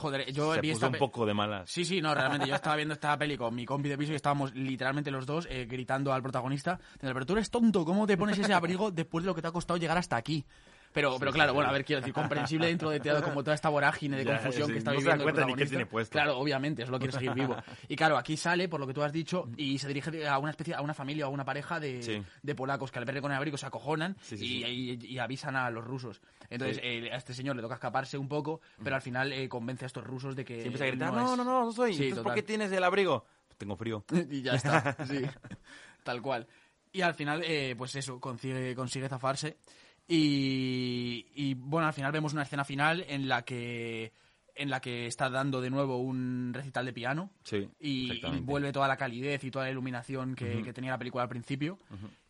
Joder, yo se vi puso esta un poco de malas. Sí, sí, no, realmente yo estaba viendo esta peli con mi compi de piso y estábamos literalmente los dos eh, gritando al protagonista, pero tú eres tonto, ¿cómo te pones ese abrigo después de lo que te ha costado llegar hasta aquí? Pero, pero claro, bueno, a ver, quiero decir, comprensible dentro de todo, como toda esta vorágine de confusión sí, que está no se viviendo el ni qué protagonista. tiene puesto. Claro, obviamente, solo quiere seguir vivo. Y claro, aquí sale, por lo que tú has dicho, y se dirige a una especie, a una familia o a una pareja de, Sí. de polacos que al verle con el abrigo se acojonan Sí, sí, y, sí. y- y avisan a los rusos. Entonces, Sí. eh, a este señor le toca escaparse un poco, pero al final eh, convence a estos rusos de que. Se empieza a gritar, no, no, no, no, no soy. Sí, Entonces, ¿por qué tienes el abrigo? Tengo frío. y ya está, sí, tal cual. Y al final, eh, pues eso, consigue, consigue zafarse. Y, y, bueno, al final vemos una escena final en la que en la que está dando de nuevo un recital de piano. Sí, y, vuelve toda la calidez y toda la iluminación que, que tenía la película al principio.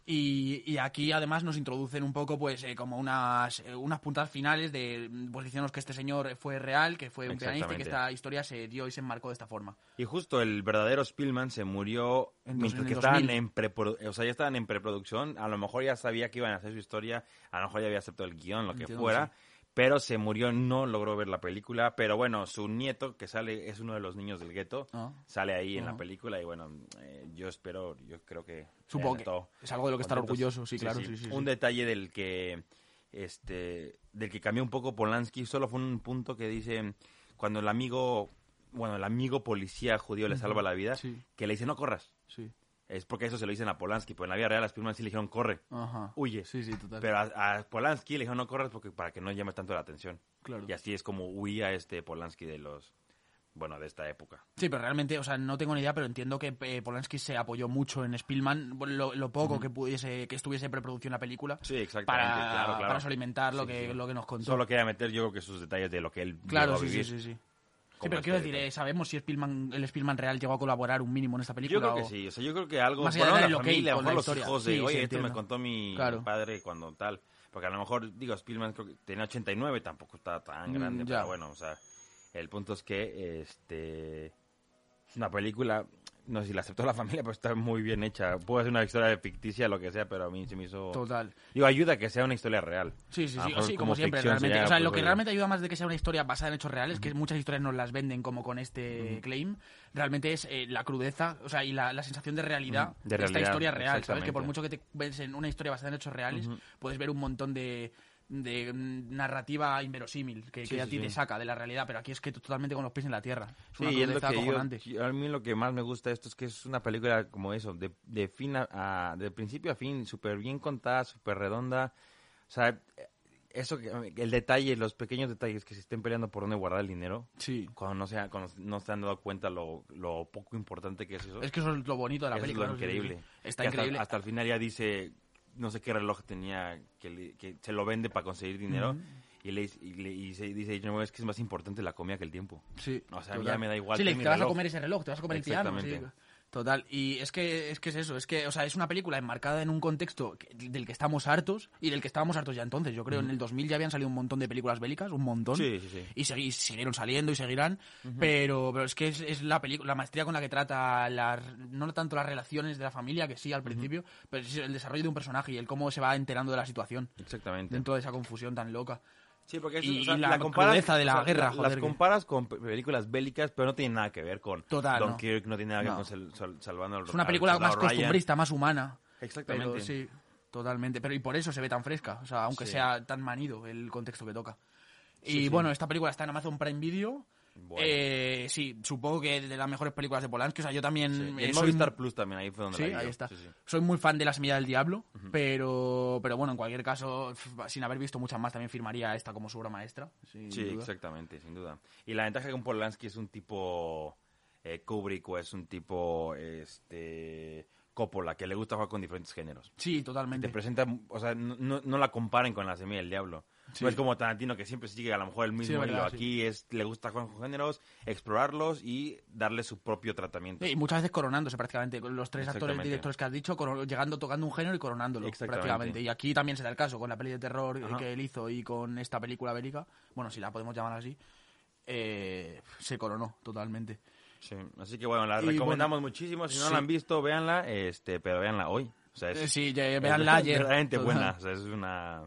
Y, y aquí además nos introducen un poco pues eh, como unas, eh, unas puntas finales de pues diciéndonos que este señor fue real, que fue un pianista y que esta historia se dio y se enmarcó de esta forma. Y justo el verdadero Spielman se murió mientras en que estaban 2000. en o sea, ya estaban en preproducción, a lo mejor ya sabía que iban a hacer su historia, a lo mejor ya había aceptado el guion, lo que Entiendo, fuera, sí. Pero se murió, no logró ver la película, pero bueno, su nieto, que sale, es uno de los niños del gueto, Ah. sale ahí en la película y bueno, eh, yo espero, yo creo que... Supongo que es algo de lo que estar orgulloso, sí, claro, sí, sí, sí. Un detalle del que, este, del que cambió un poco Polanski, solo fue un punto que dice, cuando el amigo, bueno, el amigo policía judío le salva la vida, que le dice, no corras. Sí. Es porque eso se lo dicen a Polanski, pero en la vida real a Spielman sí le dijeron, corre, Ajá. huye. Sí, sí, total. Pero a, a Polanski le dijeron, no corras porque para que no llame tanto la atención. Claro. Y así es como huía este Polanski de los, bueno, de esta época. Sí, pero realmente, o sea, no tengo ni idea, pero entiendo que eh, Polanski se apoyó mucho en Spielman, lo, lo poco que pudiese, que estuviese preproducción la película. Sí, exactamente, Para, claro, claro. para solimentar lo Sí, que, sí. lo que nos contó. Solo quería meter yo creo que sus detalles de lo que él claro, a sí, sí, sí. Sí, pero quiero este decir, eh, ¿sabemos si Spielman, el Spielman real llegó a colaborar un mínimo en esta película? Yo creo que sí, o sea, yo creo que algo, Más allá lo menos del la familia, lo con la los historia. hijos de, Sí, sí, oye, esto me contó mi Claro. padre cuando tal, porque a lo mejor, digo, Spielman creo que tenía 89, tampoco está tan Mm, grande, ya. pero bueno, o sea, el punto es que, este, es una película, no sé si la aceptó la familia, pero está muy bien hecha, puede ser una historia ficticia, lo que sea, pero a mí se me hizo, Total. digo, ayuda a que sea una historia real. Sí, sí, sí, sí, como siempre, realmente. o sea, pues, lo que realmente ayuda más de que sea una historia basada en hechos reales, que muchas historias nos las venden como con este claim, realmente es eh, la crudeza, o sea, y la, la sensación de realidad De esta historia real, ¿sabes? Que por mucho que te ves en una historia basada en hechos reales, puedes ver un montón de de mm, narrativa inverosímil que, Sí, que a sí, ti sí. de saca de la realidad, pero aquí es que totalmente con los pies en la tierra. Es Sí, una y es lo que yo- a mí lo que más me gusta de esto es que es una película como eso, de, de fin a, a- de principio a fin, súper bien contada, súper redonda. O sea, eso el detalle, los pequeños detalles que se estén peleando por dónde guardar el dinero, Sí. cuando no, sea, cuando no se han dado cuenta lo, lo poco importante que es eso. Es que eso es lo bonito de la Eso es película. lo sí, sí. increíble. Está Que hasta, increíble. hasta el final ya dice, no sé qué reloj tenía, que, le- que se lo vende para conseguir dinero. Y, le, y, le- y se dice, "No, es que es más importante la comida que el tiempo. Sí, O sea, ya me da igual Sí, le- te vas a comer ese reloj, te vas a comer el piano. sí. Total. Y es que, es que es eso, es que, o sea, es una película enmarcada en un contexto que- del que estamos hartos y del que estábamos hartos ya entonces. Yo creo en el 2000 ya habían salido un montón de películas bélicas, un montón. Sí, sí, sí. Y segui- siguieron saliendo y seguirán. pero, pero es que es, es la película, la maestría con la que trata las, no tanto las relaciones de la familia, que sí al principio, pero es el desarrollo de un personaje y el cómo se va enterando de la situación Exactamente. dentro de esa confusión tan loca. Sí, porque es, Y- o sea, y la crudeza de la guerra, joder, Las comparas con pe- películas bélicas, pero no tienen nada que ver con Total, Don no. Kirk, no tiene nada que ver No. con sal- sal- salvando al Es una película más Ryan. costumbrista, más humana. Exactamente. Pero sí, totalmente. Pero y por eso se ve tan fresca, o sea, aunque Sí. sea tan manido el contexto que toca. Y sí. bueno, esta película está en Amazon Prime Video. Bueno. Eh, sí, supongo que de las mejores películas de Polanski. O sea, yo también Sí. Y eh, en Movistar Plus también, ahí fue donde Sí, la ahí está. Sí. Soy muy fan de La Semilla del Diablo, pero, pero bueno, en cualquier caso, sin haber visto muchas más, también firmaría esta como su obra maestra. Sí, exactamente, sin duda. Y la ventaja con Polanski es un tipo eh, Kubrick o es un tipo este Coppola, que le gusta jugar con diferentes géneros. Sí, Te totalmente. presenta, o sea, no- no la comparen con la semilla del diablo. Sí. No es como Tarantino que siempre sigue a lo mejor el mismo es verdad, hilo. sí. Aquí es, le gusta con géneros, explorarlos y darle su propio tratamiento. Y muchas veces coronándose prácticamente, los tres actores directores que has dicho, llegando, tocando un género y coronándolo prácticamente. Y aquí también se da el caso, con la peli de terror Ajá. que él hizo y con esta película bélica, bueno, si la podemos llamar así, eh, se coronó totalmente. Sí, Así que bueno, la Y recomendamos muchísimo. Si no sí. la han visto, véanla, este, pero véanla hoy. O sea, es, sí, ya- es véanla ayer. verdaderamente Total. buena. O sea, es una...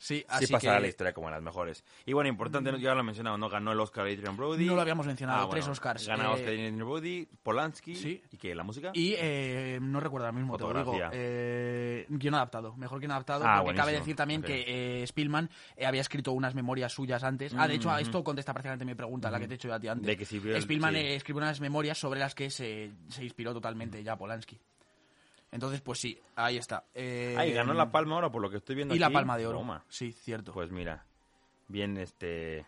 Sí, sí así pasará que la historia como de las mejores. Y bueno, importante, ya lo he mencionado, ¿no? Ganó el Oscar Adrian Brody. No lo habíamos mencionado, Ah, tres bueno, Oscars. Gana Eh, Oscar Adrian Brody, Polanski. Sí. ¿Y qué? ¿La música? Y eh, no recuerdo ahora mismo, te lo digo. Fotografía. Eh, guion adaptado, mejor guion adaptado. Ah, porque cabe decir también Ok. que eh, Spielman eh, había escrito unas memorias suyas antes. Ah, de hecho, a esto contesta prácticamente mi pregunta, la que te he hecho yo a ti antes. De que si Spielman sí. eh, escribió unas memorias sobre las que se, se inspiró totalmente ya Polanski. Entonces, pues sí, ahí está. Eh, Ay, ganó la Palma Oro por lo que estoy viendo Y la. Palma de Oro. Toma. Sí, cierto. Pues mira, bien este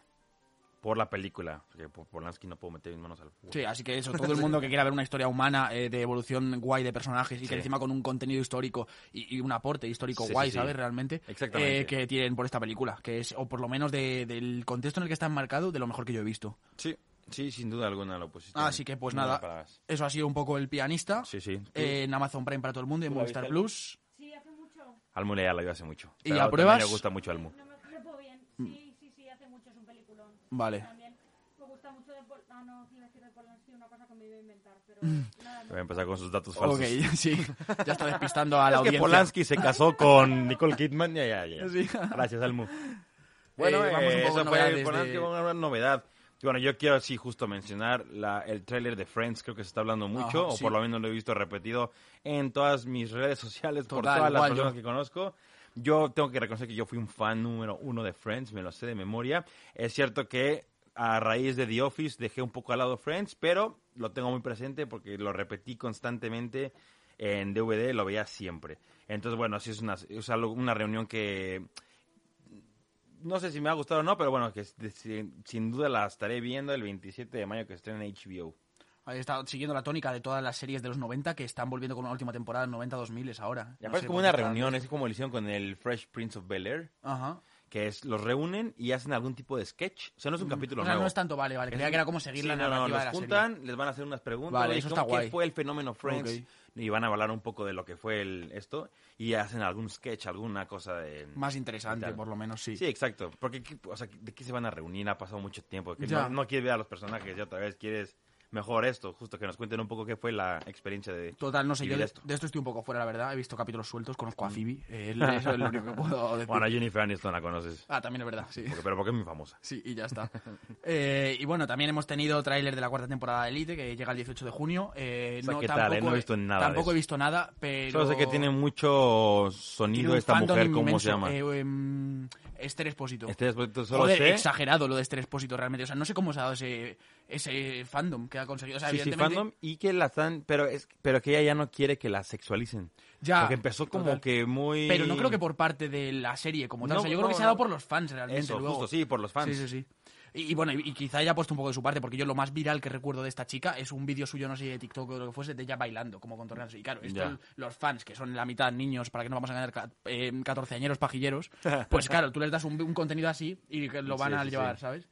por la película, porque por Polanski no puedo meter mis manos al fuego. Sí, así que eso, todo el mundo que quiera ver una historia humana eh, de evolución guay de personajes y Sí. que encima con un contenido histórico y, y un aporte histórico Sí, guay, sí. ¿sabes? Realmente. Exactamente. eh, que tienen por esta película, que es, o por lo menos de- del contexto en el que está enmarcado, de lo mejor que yo he visto. Sí, sí, sin duda alguna lo pusiste. Así que pues Nada eso ha sido un poco el pianista. Sí, sí. Eh, en Amazon Prime para todo el mundo y en ¿Tú la Movistar Plus. Sí, hace mucho. Almu ya la vio hace mucho. ¿Y apruebas? también Me gusta mucho Almu. No me acuerdo bien. Sí, sí, sí, hace mucho es un peliculón. Vale. También me gusta mucho de Pol... Ah, no, iba a decir de Polanski una cosa que me iba a inventar, pero nada, Voy a empezar con sus datos falsos. Ok, sí. Ya está despistando a la es que audiencia. Polanski se casó con Nicole Kidman. Ya, ya, ya. Sí. Gracias, Almu. Bueno, Eh, vamos un poco eso con fue Polanski, de- una novedad. Y Bueno, yo quiero sí justo mencionar la, el tráiler de Friends, creo que se está hablando mucho, Ajá, o por lo menos lo he visto repetido en todas mis redes sociales por todas las personas yo. que conozco. Yo tengo que reconocer que yo fui un fan número uno de Friends, me lo sé de memoria. Es cierto que a raíz de The Office dejé un poco al lado Friends, pero lo tengo muy presente porque lo repetí constantemente en DVD, lo veía siempre. Entonces, bueno, sí es una, es algo- una reunión que no sé si me ha gustado o no, pero bueno, que sin, sin duda la estaré viendo el 27 de mayo que esté en HBO. Ahí está siguiendo la tónica de todas las series de los 90 que están volviendo con una última temporada en 90-2000 es ahora. Ya No como una reunión, es como lo hicieron con el Fresh Prince of Bel Air, Ajá. Que es los reúnen y hacen algún tipo de sketch. O sea, no es un capítulo nuevo. no es tanto, vale, vale. Creía que era como seguir Sí, la no, no, narrativa los de la juntan, serie. les van a hacer unas preguntas. Vale, eso está guay. ¿Qué fue el fenómeno Friends? Y van a hablar un poco de lo que fue el, esto. Y hacen algún sketch, alguna cosa de... Más interesante, por lo menos, sí. Sí, exacto. Porque, ¿qué- o sea, ¿de qué se van a reunir? Ha pasado mucho tiempo. Que Ya. no, no quieres ver a los personajes y otra vez quieres mejor esto. Justo que nos cuenten un poco qué fue la experiencia de... Total, no sé, yo de, esto. de esto estoy un poco fuera, la verdad. He visto capítulos sueltos, conozco a Phoebe. eh, eso es lo único que puedo decir. Bueno, a Jennifer Aniston la conoces. Ah, también es verdad, sí. Porque- pero porque es muy famosa. Sí, y ya está. Eh, y bueno, también hemos tenido tráiler de la cuarta temporada de Elite, que llega el 18 de junio. Eh, O sea, no, ¿qué tal, tampoco, eh? No he visto nada Tampoco he visto nada, pero... Solo sé que tiene mucho tiene sonido un esta mujer, ¿cómo inmenso. se llama? Esther Expósito. Este después solo Joder, sé... exagerado lo de Esther Expósito realmente. O sea, no sé cómo se ha dado ese, ese fandom que ha conseguido. O sea, Sí, sí, evidentemente... fandom y que la están, pero es, pero que ella ya no quiere que la sexualicen. Ya, Porque empezó como total. que muy. Pero no creo que por parte de la serie como tal. No, o sea, yo no, creo que se ha dado por los fans realmente. Eso, luego. justo, sí, por los fans. Sí, sí, sí. Y, y bueno, y, y quizá haya puesto un poco de su parte, porque yo lo más viral que recuerdo de esta chica es un vídeo suyo, no sé, de TikTok o lo que fuese, de ella bailando, como contorneándose. Y claro, esto, los fans, que son la mitad niños, para que no vamos a ganar eh, 14 añeros pajilleros, pues claro, tú les das un, un contenido así y lo van Sí, a sí, llevar, sí. ¿sabes?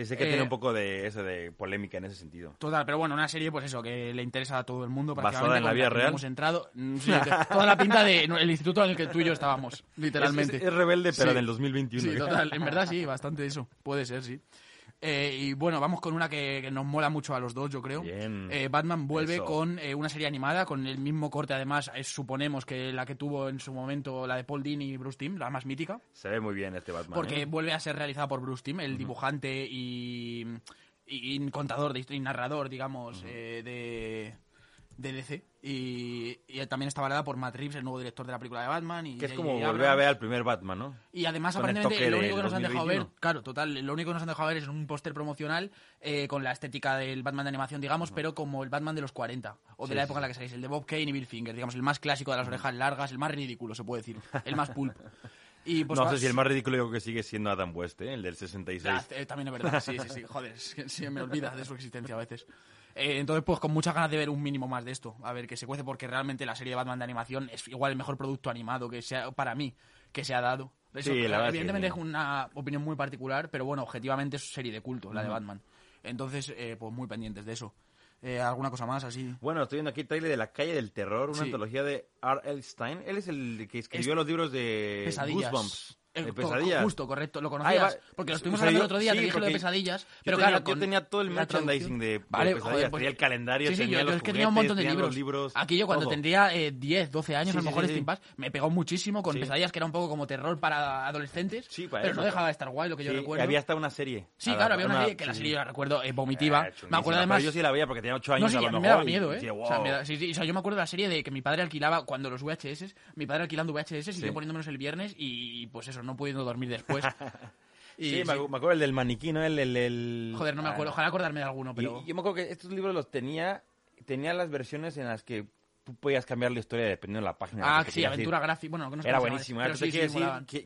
Sí, sé que Eh, tiene un poco de eso de polémica en ese sentido. Total, pero bueno, una serie, pues eso, que le interesa a todo el mundo. ¿Basada en la vida real? Hemos entrado, mm, sí, toda la pinta del instituto en el que tú y yo estábamos, literalmente. Es, es rebelde, pero Sí. del 2021. Sí, total, en verdad sí, bastante eso, puede ser, sí. Eh, y bueno, vamos con una que, que nos mola mucho a los dos, yo creo. Bien. Eh, Batman vuelve Eso. con eh, una serie animada, con el mismo corte además, es, suponemos que la que tuvo en su momento la de Paul Dini y Bruce Timm, la más mítica. Se ve muy bien este Batman. Porque ¿eh? vuelve a ser realizada por Bruce Timm, el dibujante y, y- y contador de y narrador, digamos, eh, de, de DC. Y, y también está valada por Matt Reeves, el nuevo director de la película de Batman. Y Que es como volver a ver al primer Batman, ¿no? Y además, Con aparentemente, lo único que nos han dejado ver, 2021. claro, total, lo único que nos han dejado ver es un póster promocional eh, con la estética del Batman de animación, digamos, pero como el Batman de los 40, o de Sí, la sí, época en la que salís, el de Bob Kane y Bill Finger, digamos, el más clásico de las orejas largas, el más ridículo, se puede decir, el más pulp. Y pues no vas- sé si el más ridículo creo que sigue siendo Adam West, ¿eh? el del 66. Ah, eh, también es verdad, sí, sí, sí. Joder, es que sí, me olvida de su existencia a veces. Eh, entonces, pues con muchas ganas de ver un mínimo más de esto. A ver que se cuece, porque realmente la serie de Batman de animación es igual el mejor producto animado que sea para mí que se ha dado. Eso, Sí, la evidentemente es una opinión muy particular, pero bueno, objetivamente es serie de culto, la de Batman. Entonces, eh, pues muy pendientes de eso. Eh, ¿Alguna cosa más así? Bueno, estoy viendo aquí el trailer de La Calle del Terror, una Sí. antología de R.L. Stein. Él es el que escribió Es- los libros de. Goosebumps. Eh, co- pesadillas. Justo, correcto, lo conocías. porque lo estuvimos hablando yo- el otro día, sí, te dije lo de pesadillas. yo Pero tenía- claro, yo con tenía todo el merchandising de- Vale, pesadillas, joder, pues- tenía el calendario, Sí, sí, tenía yo, yo los es que tenía un montón de libros. libros, Aquí yo cuando todo. tendría eh, 10, 12 años, a lo mejor Steam. Pass, me pegó muchísimo con pesadillas que era un poco como terror para adolescentes. Sí, para pero eso. no dejaba de estar guay, lo que yo recuerdo. había hasta una serie. Sí, claro, había una, serie que la serie yo la recuerdo eh, vomitiva. Ah, me acuerdo además. yo sí la veía porque tenía 8 años me daba miedo, ¿eh? O sea, yo me acuerdo de la serie de que mi padre alquilaba cuando los VHS, mi padre alquilando VHS y yo poniéndomelos el viernes y pues eso, no pudiendo dormir después. Y Sí, me sí. acu- me acuerdo el del maniquí, ¿no? El, el, el- Joder, no me Ah, acuerdo, ojalá acordarme de alguno, pero... y yo me acuerdo que estos libros los tenía, tenía las versiones en las que tú podías cambiar la historia dependiendo de la página. Ah, que sí, aventura gráfica. Bueno, no Era buenísimo. pero sí, quieres,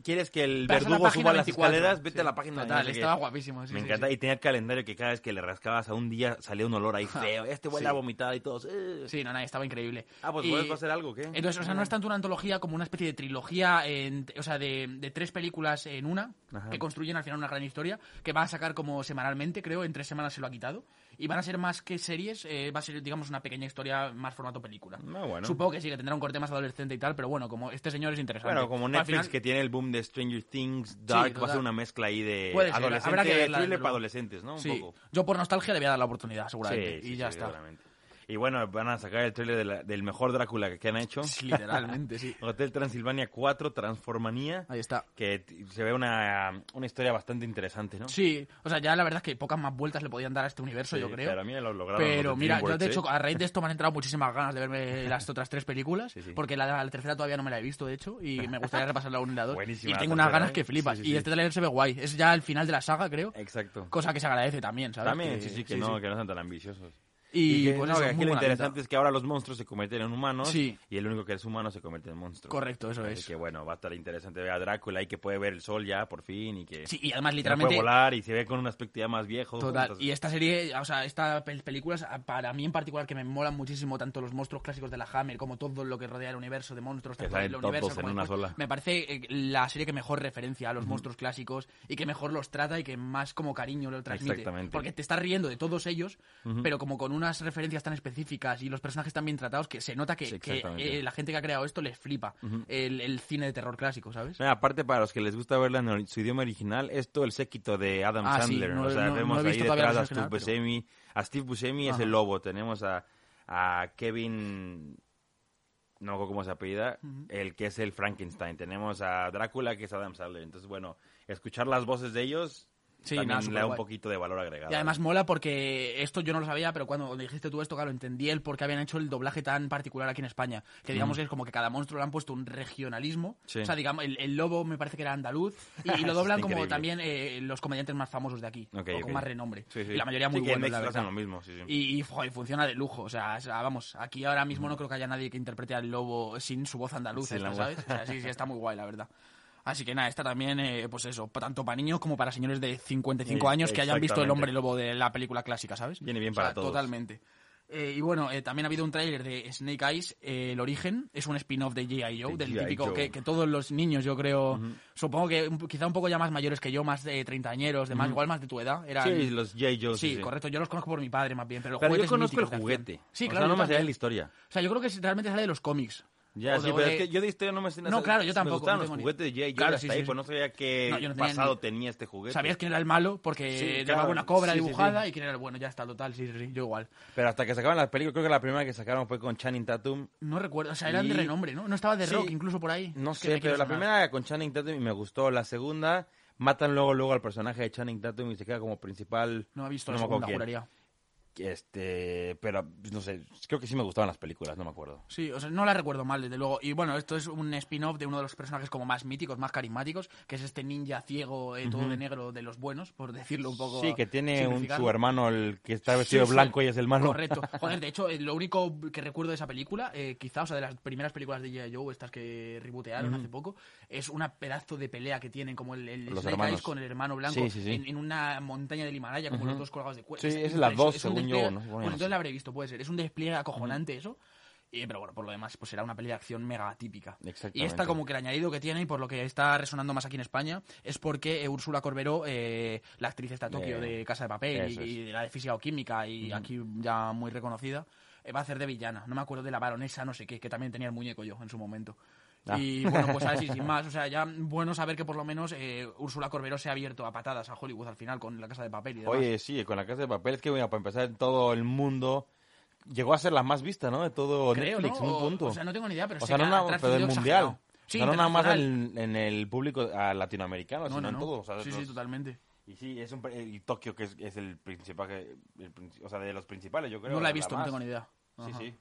quieres que el Vas a la verdugo suba las 24, escaleras, vete sí. a la página. Total, estaba guapísimo. me encanta. Y tenía el calendario que cada vez que le rascabas a un día salía un olor ahí feo. Este huele a vomitada y todos. "Eh". Sí, no, no, estaba increíble. Ah, pues puedes hacer algo, ¿qué? Entonces, o sea, no es tanto una antología como una especie de trilogía, en- o sea, de, de tres películas en una, Ajá. que construyen al final una gran historia, que va a sacar como semanalmente, creo, en tres semanas se lo ha quitado. Y van a ser más que series, eh, va a ser, digamos, una pequeña historia más formato película. Ah, bueno. Supongo que sí, que tendrá un corte más adolescente y tal, pero bueno, como este señor es interesante. Bueno, como Netflix final- que tiene el boom de Stranger Things, Dark, va a ser una mezcla ahí de Puede ser, adolescente, habrá que verla, para adolescentes, ¿no? Un Sí, poco. yo por nostalgia le voy a dar la oportunidad, seguramente. Sí, sí, y ya sí, está. seguramente. Y bueno, van a sacar el trailer de la- del mejor Drácula que, han hecho. Literalmente, sí. Hotel Transilvania 4, Transformanía. Ahí está. Que se ve una, una historia bastante interesante, ¿no? Sí, o sea, ya la verdad es que pocas más vueltas le podían dar a este universo, Sí, yo creo. Claro, a mí lo lograron. Pero mira, yo de hecho, ¿eh? a raíz de esto me han entrado muchísimas ganas de verme las otras tres películas, Sí, porque la, la tercera todavía no me la he visto, de hecho, y me gustaría repasar la 1 y la 2. Buenísima Y tengo unas ganas ¿eh? que flipas. Y este trailer se ve guay. Es ya el final de la saga, creo. Exacto. Cosa que se agradece también, ¿sabes? También, Que- sí, sí, que, no, que no sean tan ambiciosos. Y, que, pues no, eso, que aquí muy lo interesante es que ahora los monstruos se convierten en humanos Sí. y el único que es humano se convierte en monstruo. Correcto, eso Así es. que bueno, va a estar interesante ver a Drácula y que puede ver el sol ya por fin y que Sí, y además literalmente... puede volar y se ve con un aspecto ya más viejo. Total, y esta serie, o sea, estas películas, a- para mí en particular, que me molan muchísimo tanto los monstruos clásicos de la Hammer como todo lo que rodea el universo de monstruos, tanto el universo en como una después, sola. me parece eh, la serie que mejor referencia a los monstruos clásicos y que mejor los trata y que más como cariño lo transmite. Exactamente. Porque te estás riendo de todos ellos, pero como con unas referencias tan específicas y los personajes tan bien tratados que se nota que, Sí, eh, la gente que ha creado esto les flipa el, el cine de terror clásico, ¿sabes? Mira, aparte, para los que les gusta verla en su idioma original, es todo el séquito de Adam Ah, sí, Sandler. no- o sea, no- vemos ahí detrás a Steve Buscemi. A Steve Buscemi es el lobo. Tenemos a, a Kevin... No cómo se apellida. El que es el Frankenstein. Tenemos a Drácula, que es Adam Sandler. Entonces, bueno, escuchar las voces de ellos Sí, también nada, le da un poquito de valor agregado. Y además mola porque esto yo no lo sabía, pero cuando dijiste tú esto, claro, entendí el por qué habían hecho el doblaje tan particular aquí en España. Que digamos es como que cada monstruo le han puesto un regionalismo. Sí. O sea, digamos, el, el lobo me parece que era andaluz. Y, lo doblan como también eh, los comediantes más famosos de aquí. Ok, o con más renombre. Sí, sí. Y la mayoría muy que buenos, la verdad. lo mismo. Y, y, joder, funciona de lujo. O sea, ah, vamos, aquí ahora mismo no creo que haya nadie que interprete al lobo sin su voz andaluza. ¿sabes? O sea, sí, sí, está muy guay, la verdad. Así que nada, esta también, eh, pues eso, tanto para niños como para señores de 55 Sí, años que hayan visto El. Hombre Lobo de la película clásica, ¿sabes? Viene bien O sea, para todos. Totalmente. Eh, y bueno, eh, también ha habido un tráiler de Snake Eyes, eh, El Origen, es un spin-off de G.I. Joe, De del G.I. típico que, que todos los niños, yo creo, supongo que un- quizá un poco ya más mayores que yo, más de treintañeros, de más, igual más de tu edad, eran... Sí, los J. Joe. Sí, correcto, yo los conozco por mi padre más bien, pero, Pero yo conozco el juguete. Sí, O claro, sea, no más allá de la historia. O sea, yo creo que realmente sale de los cómics. Ya, O sí, de- pero de- es que yo de historia no me sé nada. No, claro, yo tampoco, Me gustaban no los juguetes de J. Joe Claro, sí, ahí, sí, pues no sabía qué No, yo no tenía pasado ni- tenía este juguete. Sabías quién era el malo porque Sí, llevaba claro. una cobra dibujada y quién era el bueno, ya está, total, sí, sí, yo igual. Pero hasta que sacaban las películas, creo que la primera que sacaron fue con Channing Tatum. No recuerdo, o sea, eran de Y- renombre, ¿no? No estaba de rock incluso por ahí. No Es sé, pero la primera con Channing Tatum y me gustó. La segunda, matan luego luego al personaje de Channing Tatum y se queda como principal. No he visto no la segunda, juraría. Este, pero no sé, creo que sí me gustaban las películas, no me acuerdo. Sí, o sea, no la recuerdo mal, desde luego. Y bueno, esto es un spin-off de uno de los personajes como más míticos, más carismáticos, que es este ninja ciego, eh, todo de negro de los buenos, por decirlo un poco. Sí, que tiene un, su hermano el que está vestido Sí, blanco y es el malo. Correcto. Joder, de hecho, eh, lo único que recuerdo de esa película, eh, quizá, o sea, de las primeras películas de G.I. Joe, estas que rebootearon hace poco, es una pedazo de pelea que tienen como el, el Snake. Eyes con el hermano blanco. En, en una montaña del Himalaya, como los dos colgados de cuerda. Sí, es la dos, es un según yo, despliegue- ¿no? Bueno, Bueno, no entonces la habré visto, puede ser. Es un despliegue acojonante eso. Y, pero bueno, por lo demás, pues será una peli de acción mega típica. Y esta como que el añadido que tiene y por lo que está resonando más aquí en España es porque eh, Úrsula Corberó, eh, la actriz esta Tokio Eh, de Casa de Papel y de la de Física o Química y aquí ya muy reconocida, eh, va a hacer de villana. No me acuerdo de la baronesa, no sé qué, que también tenía el muñeco yo en su momento. Ah. Y bueno, pues así, sin más. O sea, ya bueno saber que por lo menos eh, Úrsula Corberó se ha abierto a patadas a Hollywood al final con La Casa de Papel y demás. Oye, sí, con la casa de papel es que, bueno, para empezar, en todo el mundo llegó a ser la más vista, ¿no? De todo Creo, Netflix, ¿no? en un punto. O, sea, no tengo ni idea, pero O sea, no nada, pero trascendido del mundial. exagerado. Sí, o sea, no nada más en, en el público latinoamericano, No, sino no, en no. todo. o sea, sí, los- sí, totalmente. Y sí, es un, y Tokio que es, es el principal, que- el o sea, de los principales, yo creo. No la he visto, no tengo ni idea. Sí, sí.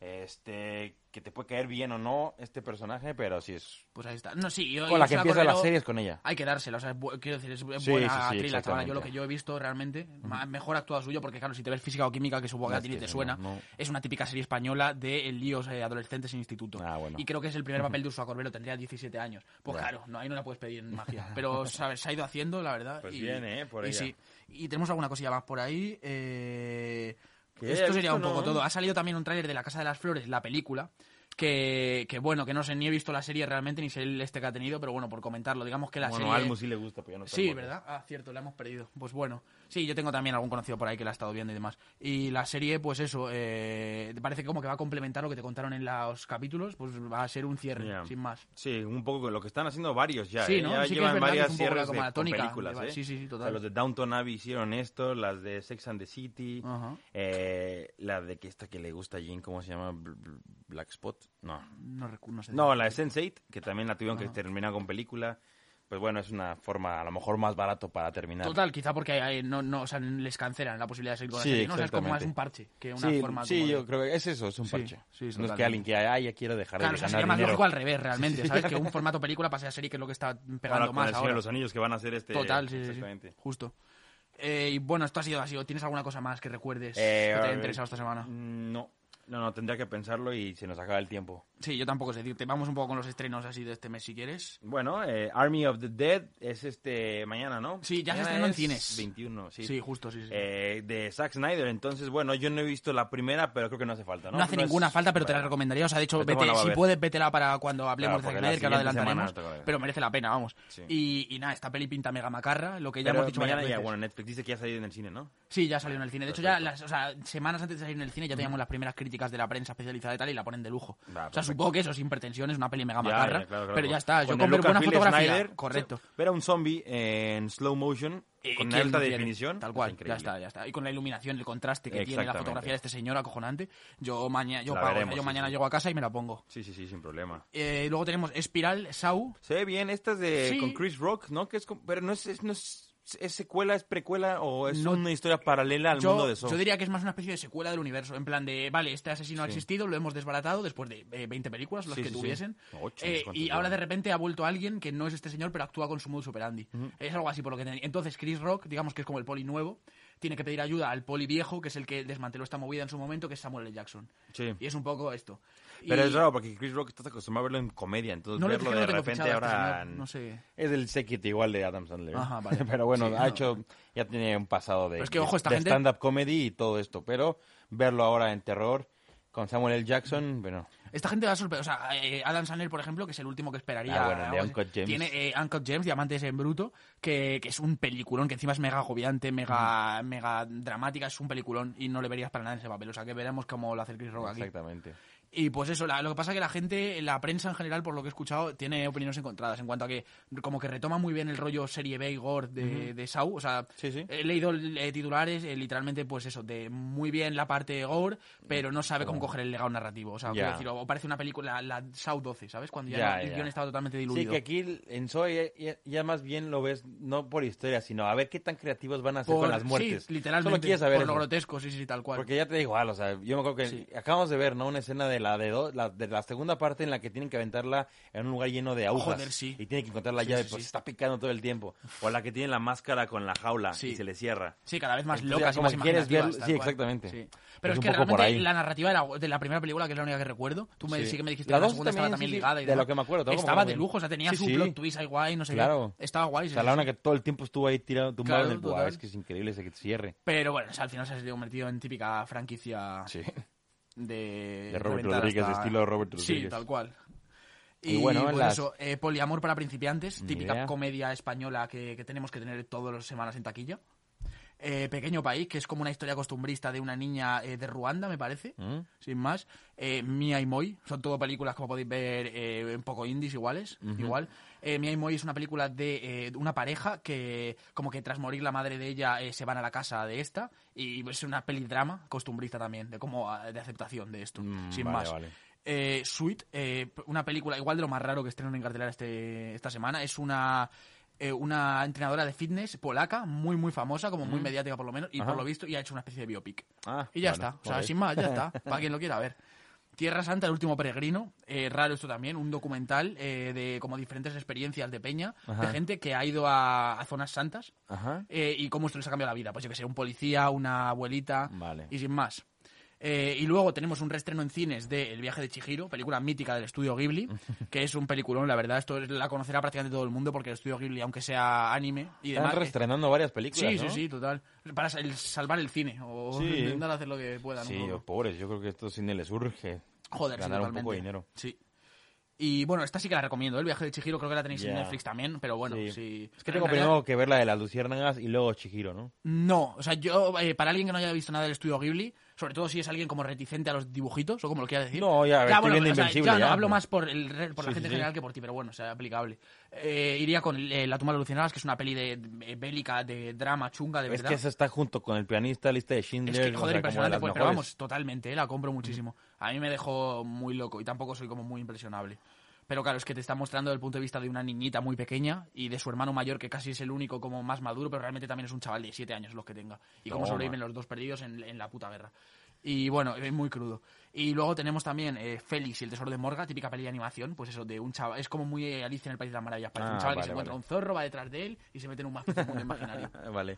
Este, que te puede caer bien o no este personaje, pero sí es... Pues ahí está. No, sí, yo, Con la que empieza la Corberó- serie es con ella. Hay que dársela, o sea, es quiero decir, es bu- Sí, buena sí, sí, actriz. Yo lo que yo he visto realmente, mejor actuado suyo, porque claro, si te ves física o química, que supongo que a ti te suena, no. es una típica serie española de líos eh, adolescentes en instituto. Ah, bueno. Y creo que es el primer papel de Ursula Corbelo, tendría 17 años. Pues claro, no, ahí no la puedes pedir en magia. Pero ¿sabes? se ha ido haciendo, la verdad. Pues y, bien, ¿eh? Por y ella. sí. Y tenemos alguna cosilla más por ahí. eh. Esto ¿Has sería un poco no? todo. Ha salido también un tráiler de La Casa de las Flores, la película. Que, que bueno, que no sé, ni he visto la serie realmente, ni sé el este que ha tenido, pero bueno, por comentarlo, digamos que la bueno, serie... a Almu sí le gusta, pero yo no sé. Sí, ¿verdad? Ah, cierto, la hemos perdido. Pues bueno. Sí, yo tengo también algún conocido por ahí que la ha estado viendo y demás. Y la serie, pues eso, eh, parece como que va a complementar lo que te contaron en los capítulos, pues va a ser un cierre, sin más. Sí, un poco con lo que están haciendo varios ya. Sí, ¿eh? ¿no? Ya Sí llevan verdad que es varias cierres como de, la con tónica, películas, ¿eh? sí, sí, sí, O total. sea, los de Downton Abbey hicieron esto, las de Sex and the City, eh, la de que esta que le gusta a Jean, ¿cómo se llama? Bl- Bl- Black Spot. No. No, no sé. No, la de Sense8, que también la tuvieron que terminar con película. Pues bueno, es una forma a lo mejor más barato para terminar. Total, quizá porque eh, no, no, o sea, les cancelan la posibilidad de seguir con Sí, la serie, ¿no? O sea, es como más un parche que una sí, forma sí, como de- yo creo que es eso, es un parche. sí, no es que alguien que, ay, ya quiero dejar Claro, o de sea, ganar sería más dinero. lógico al revés, realmente, Sí. ¿sabes? Que un formato película pase a serie, que es lo que está pegando Ahora más ahora. los Anillos que van a hacer este... Total, sí, sí, sí. Exactamente. Justo. Eh, y bueno, esto ha sido así. ¿O ¿Tienes alguna cosa más que recuerdes Eh, que te haya interesado esta semana? No, no, no, tendría que pensarlo y se nos acaba el tiempo. Sí, yo tampoco sé decirte. Vamos un poco con los estrenos así de este mes, si quieres. Bueno, eh, Army of the Dead es este mañana, ¿no? Sí, ya se estrenó en es cines. 21, sí. Sí, justo, sí, sí. Eh, de Zack Snyder, entonces, bueno, yo no he visto la primera, pero creo que no hace falta, ¿no? no, hace ninguna falta, pero te la recomendaría. O sea, de hecho, vete, si ver. puedes, vétela para cuando hablemos Claro, de Zack Snyder, que lo adelantaremos. Pero merece la pena, vamos. Sí. Y, y nada, esta peli pinta mega macarra, lo que ya Pero hemos dicho mañana ya, bueno, Netflix dice que ya ha salido en el cine, ¿no? Sí, ya salió en el cine. De hecho, ya las, o sea, semanas antes de salir en el cine ya teníamos las primeras críticas de la prensa especializada y tal y la ponen de lujo. Va, o sea, supongo que eso, sin pretensiones, una peli mega macarra. ya, claro, claro. Pero ya está, yo Con ver buena fotografía. Snyder, correcto. ver a un zombie en slow motion, Eh, con ¿quién alta definición. Tal es cual, ya está, ya está. Y con la iluminación, el contraste que tiene la fotografía de este señor acojonante, yo, mañana yo La pago, veremos, yo sí, mañana sí. llego a casa y me la pongo. Sí, sí, sí, sin problema. Eh, luego tenemos Espiral, Sau. Se ve bien, esta es de Sí. con Chris Rock, ¿no? Que es con- pero no es, es- no es, es secuela, es precuela o es No- una historia paralela al Yo, mundo de Saw. yo diría que es más una especie de secuela del universo. En plan de, vale, este asesino ha existido, lo hemos desbaratado después de eh, 20 películas, las Sí, que sí, tuviesen. Ocho, Eh, y ahora de repente ha vuelto alguien que no es este señor, pero actúa con su modus operandi. Es algo así por lo que tenía. Entonces, Chris Rock, digamos que es como el poli nuevo, tiene que pedir ayuda al poli viejo, que es el que desmanteló esta movida en su momento, que es Samuel L. Jackson. Y es un poco esto. Pero Y- es raro porque Chris Rock estás acostumbrado a verlo en comedia, entonces No verlo no de repente fichado ahora señor, no sé. es el séquito igual de Adam Sandler. ¿eh? Ajá, vale. pero bueno, Sí, ha no. hecho ya tiene un pasado de, es que, esta de gente- stand-up comedy y todo esto, pero verlo ahora en terror con Samuel L. Jackson, bueno, Esta gente va a sorprender. O sea, eh, Adam Sandler, por ejemplo, que es el último que esperaría. Ah, bueno, de. Uncut Gems. Tiene eh, Uncut Gems, Diamantes en Bruto, que, que es un peliculón, que encima es mega agobiante, mega, mega dramática, es un peliculón y no le verías para nada en ese papel. O sea, que veremos cómo lo hace Chris Rock aquí. exactamente. Y pues eso, la- lo que pasa es que la gente, la prensa en general, por lo que he escuchado, tiene opiniones encontradas en cuanto a que como que retoma muy bien el rollo serie B y gore de, de Saw. O sea, Sí, sí. he leído eh, titulares, eh, literalmente, pues eso, de muy bien la parte gore, pero no sabe cómo coger el legado narrativo. O sea, quiero decir, o parece una película, la, Saw 12, ¿sabes? Cuando ya, no- el ya. guion estaba totalmente Sí, diluido. que aquí en Zoe ya, ya- ya más bien lo ves no por historia, sino a ver qué tan creativos van a ser con las muertes. Sí, literalmente. Solo quieres saber por eso. lo grotesco, sí, sí, tal cual. Porque ya te digo, igual, o sea, yo me acuerdo que Sí. acabamos de ver, ¿no? Una escena de la de, do- la, de la segunda parte en la que tienen que aventarla en un lugar lleno de agujas. Joder, sí. Y tienen que encontrar la Sí, llave, sí, pues sí. está picando todo el tiempo. O la que tiene la máscara con la jaula y se le cierra. Sí, cada vez más Entonces, locas y como más que quieres ver- sí, exactamente. Es Pero es, un que realmente la narrativa de la, de la primera película, que es la única que recuerdo, tú me, Sí. que me dijiste La que la segunda estaba también, también sí, sí, ligada. y de lo que me acuerdo, Estaba de lujo, o sea, tenía su plot twist ahí guay, no sé Claro. qué. Estaba guay. O sea, la una que todo el tiempo estuvo ahí tirado, tumbado en el... Es que es increíble ese cierre. Pero bueno, al final se ha convertido en típica franquicia Sí. De... De Robert Rodríguez, hasta- estilo Robert Sí, Rodríguez. tal cual. Y Y, bueno, pues las- eso, eh, Poliamor para principiantes, típica idea. comedia española que, que tenemos que tener todas las semanas en taquilla. eh, Pequeño País, que es como una historia costumbrista de una niña eh, de Ruanda, me parece, ¿Mm? sin más. Eh, Mia y Moi, son todo películas, como podéis ver, un poco indies iguales, igual. Eh, Mia y Moi es una película de eh, una pareja que, como que tras morir la madre de ella, eh, se van a la casa de esta, y es una peli drama costumbrista también, de como ah, de aceptación de esto, Mm, sin vale, más. vale. Eh, Sweet, una película igual de lo más raro que estrenan en cartelera este, esta semana. Es una, una entrenadora de fitness polaca, muy, muy famosa, como muy mediática por lo menos, y Mm. Ajá. por lo visto ya ha hecho una especie de biopic. Ah, Y ya bueno, está, o sea, sin más, ya está, para quien lo quiera ver. Tierra Santa, el último peregrino, eh, raro esto también, un documental eh, de como diferentes experiencias de Peña, Ajá. de gente que ha ido a, a zonas santas Ajá. eh, y cómo esto les ha cambiado la vida. Pues yo que sé, un policía, una abuelita Vale. y sin más. Eh, y luego tenemos un reestreno en cines de El viaje de Chihiro, película mítica del estudio Ghibli, que es un peliculón, la verdad. Esto es- la conocerá prácticamente todo el mundo porque el estudio Ghibli, aunque sea anime y Están demás. reestrenando varias películas, Sí, ¿no? sí, sí, total. Para sal- salvar el cine o Sí. intentar hacer lo que puedan. Sí, un poco. pobres, yo creo que a estos cines les urge Joder, sí, ganar un poco de dinero. Sí. Y bueno, esta sí que la recomiendo. ¿eh? El viaje de Chihiro creo que la tenéis en. Netflix también, pero bueno, Sí. sí. Es que En tengo realidad- primero que ver la de las luciérnagas y luego Chihiro, ¿no? No, o sea, yo, eh, para alguien que no haya visto nada del estudio Ghibli, sobre todo si es alguien como reticente a los dibujitos, o como lo quiera decir. No, ya, o sea, ya, no, hablo más por, el, por la Sí, gente sí, en sí. general que por ti, pero bueno, o sea, aplicable. Eh, iría con eh, La tumba de los luciérnagas, que es una peli de, de- bélica, de drama chunga, de Es verdad. que esa está junto con el pianista, lista de Es Schindler. que, o sea, joder, impresionante, pues, pero vamos, totalmente, eh, la compro muchísimo. A mí me dejó muy loco y tampoco soy como muy impresionable. Pero claro, es que te está mostrando desde el punto de vista de una niñita muy pequeña y de su hermano mayor, que casi es el único como más maduro, pero realmente también es un chaval de 7 años los que tenga. Y cómo sobreviven los dos perdidos en, en la puta guerra. Y bueno, es muy crudo. Y luego tenemos también eh, Félix y el tesoro de Morga, típica peli de animación, pues eso, de un chaval, es como muy eh, Alicia en el País de las Maravillas, parece Ah, un chaval que vale, se encuentra un zorro, va detrás de él y se mete en un más mundo imaginario. vale.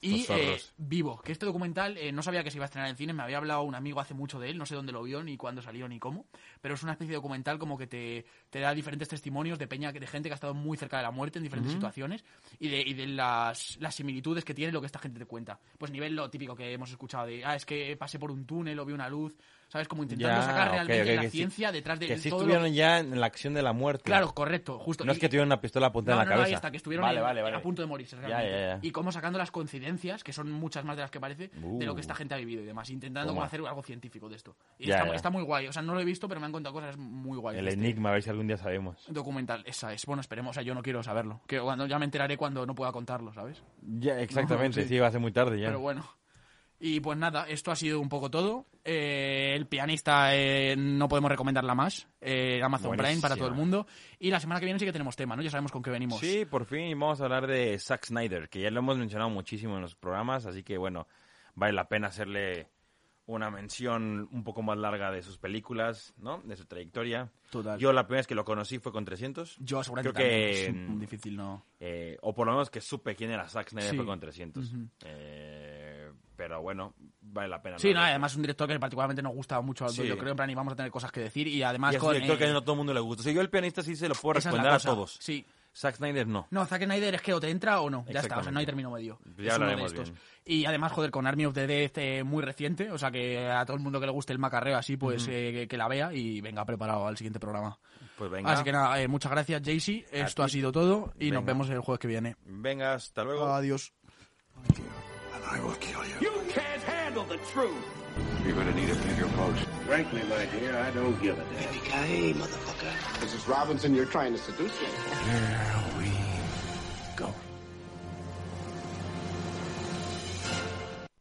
Y eh, Vivo, que este documental eh, no sabía que se iba a estrenar en cine, me había hablado un amigo hace mucho de él, no sé dónde lo vio, ni cuándo salió, ni cómo, pero es una especie de documental como que te, te da diferentes testimonios de peña, de gente que ha estado muy cerca de la muerte en diferentes situaciones y de, y de las, las similitudes que tiene lo que esta gente te cuenta. Pues nivel lo típico que hemos escuchado de, ah, es que pasé por un túnel o vi una luz, ¿sabes? Como intentando Ya, sacar realmente ok, la que sí- ciencia detrás de Que sí todo lo- estuvieron ya en la acción de la muerte. Claro, correcto, justo. No es que tuvieron una pistola apuntada no, en no, la no, cabeza. ahí está, que estuvieron vale, en- vale, vale. a punto de morirse realmente. ya, ya. Y como sacando las coincidencias, que son muchas más de las que parece, de lo que Uh. esta gente ha vivido y demás, intentando como hacer algo científico de esto. Y Ya, está, muy guay, o sea, no lo he visto, pero me han contado cosas muy guays. El este enigma, a ver si algún día sabemos. documental, esa es. Bueno, esperemos, o sea, yo no quiero saberlo. Que cuando ya me enteraré cuando no pueda contarlo, ¿sabes? Ya, exactamente, sí. sí. va a ser muy tarde ya. Pero bueno. Y pues nada, esto ha sido un poco todo. Eh, el pianista eh, no podemos recomendarla más. Eh, Amazon Prime para todo el mundo. Y la semana que viene sí que tenemos tema, ¿no? Ya sabemos con qué venimos. Sí, por fin vamos a hablar de Zack Snyder, que ya lo hemos mencionado muchísimo en los programas, así que bueno, vale la pena hacerle una mención un poco más larga de sus películas, ¿no? De su trayectoria. Total. Yo la primera vez que lo conocí fue con 300. Yo seguramente Creo que, también. Es difícil, ¿no? eh, o por lo menos que supe quién era Zack Snyder Sí. fue con 300. Ujú. Eh, pero bueno, vale la pena. Sí, no, además es un director que particularmente nos gusta mucho, Sí. yo creo, en plan, y vamos a tener cosas que decir, y además Y es un director que no a todo el mundo le gusta. O sea, yo el pianista sí se lo puedo responder a todos. Sí. Zack Snyder no. No, Zack Snyder es que o te entra o no, ya está, o sea, no hay término medio. Ya Es uno de hablaremos estos. bien. Y además, joder, con Army of the Dead eh, muy reciente, o sea, que a todo el mundo que le guste el macarreo así, pues eh, que, que la vea y venga preparado al siguiente programa. Pues venga. Así que nada, eh, muchas gracias, Jaycee, esto ti. ha sido todo y nos vemos el jueves que viene. Venga, hasta luego. Adiós. And I will kill you. You can't handle the truth. You're gonna need a bigger boat. Frankly, my dear, I don't give a damn. Yippee-ki-yay, motherfucker. Mrs. Robinson, you're trying to seduce me.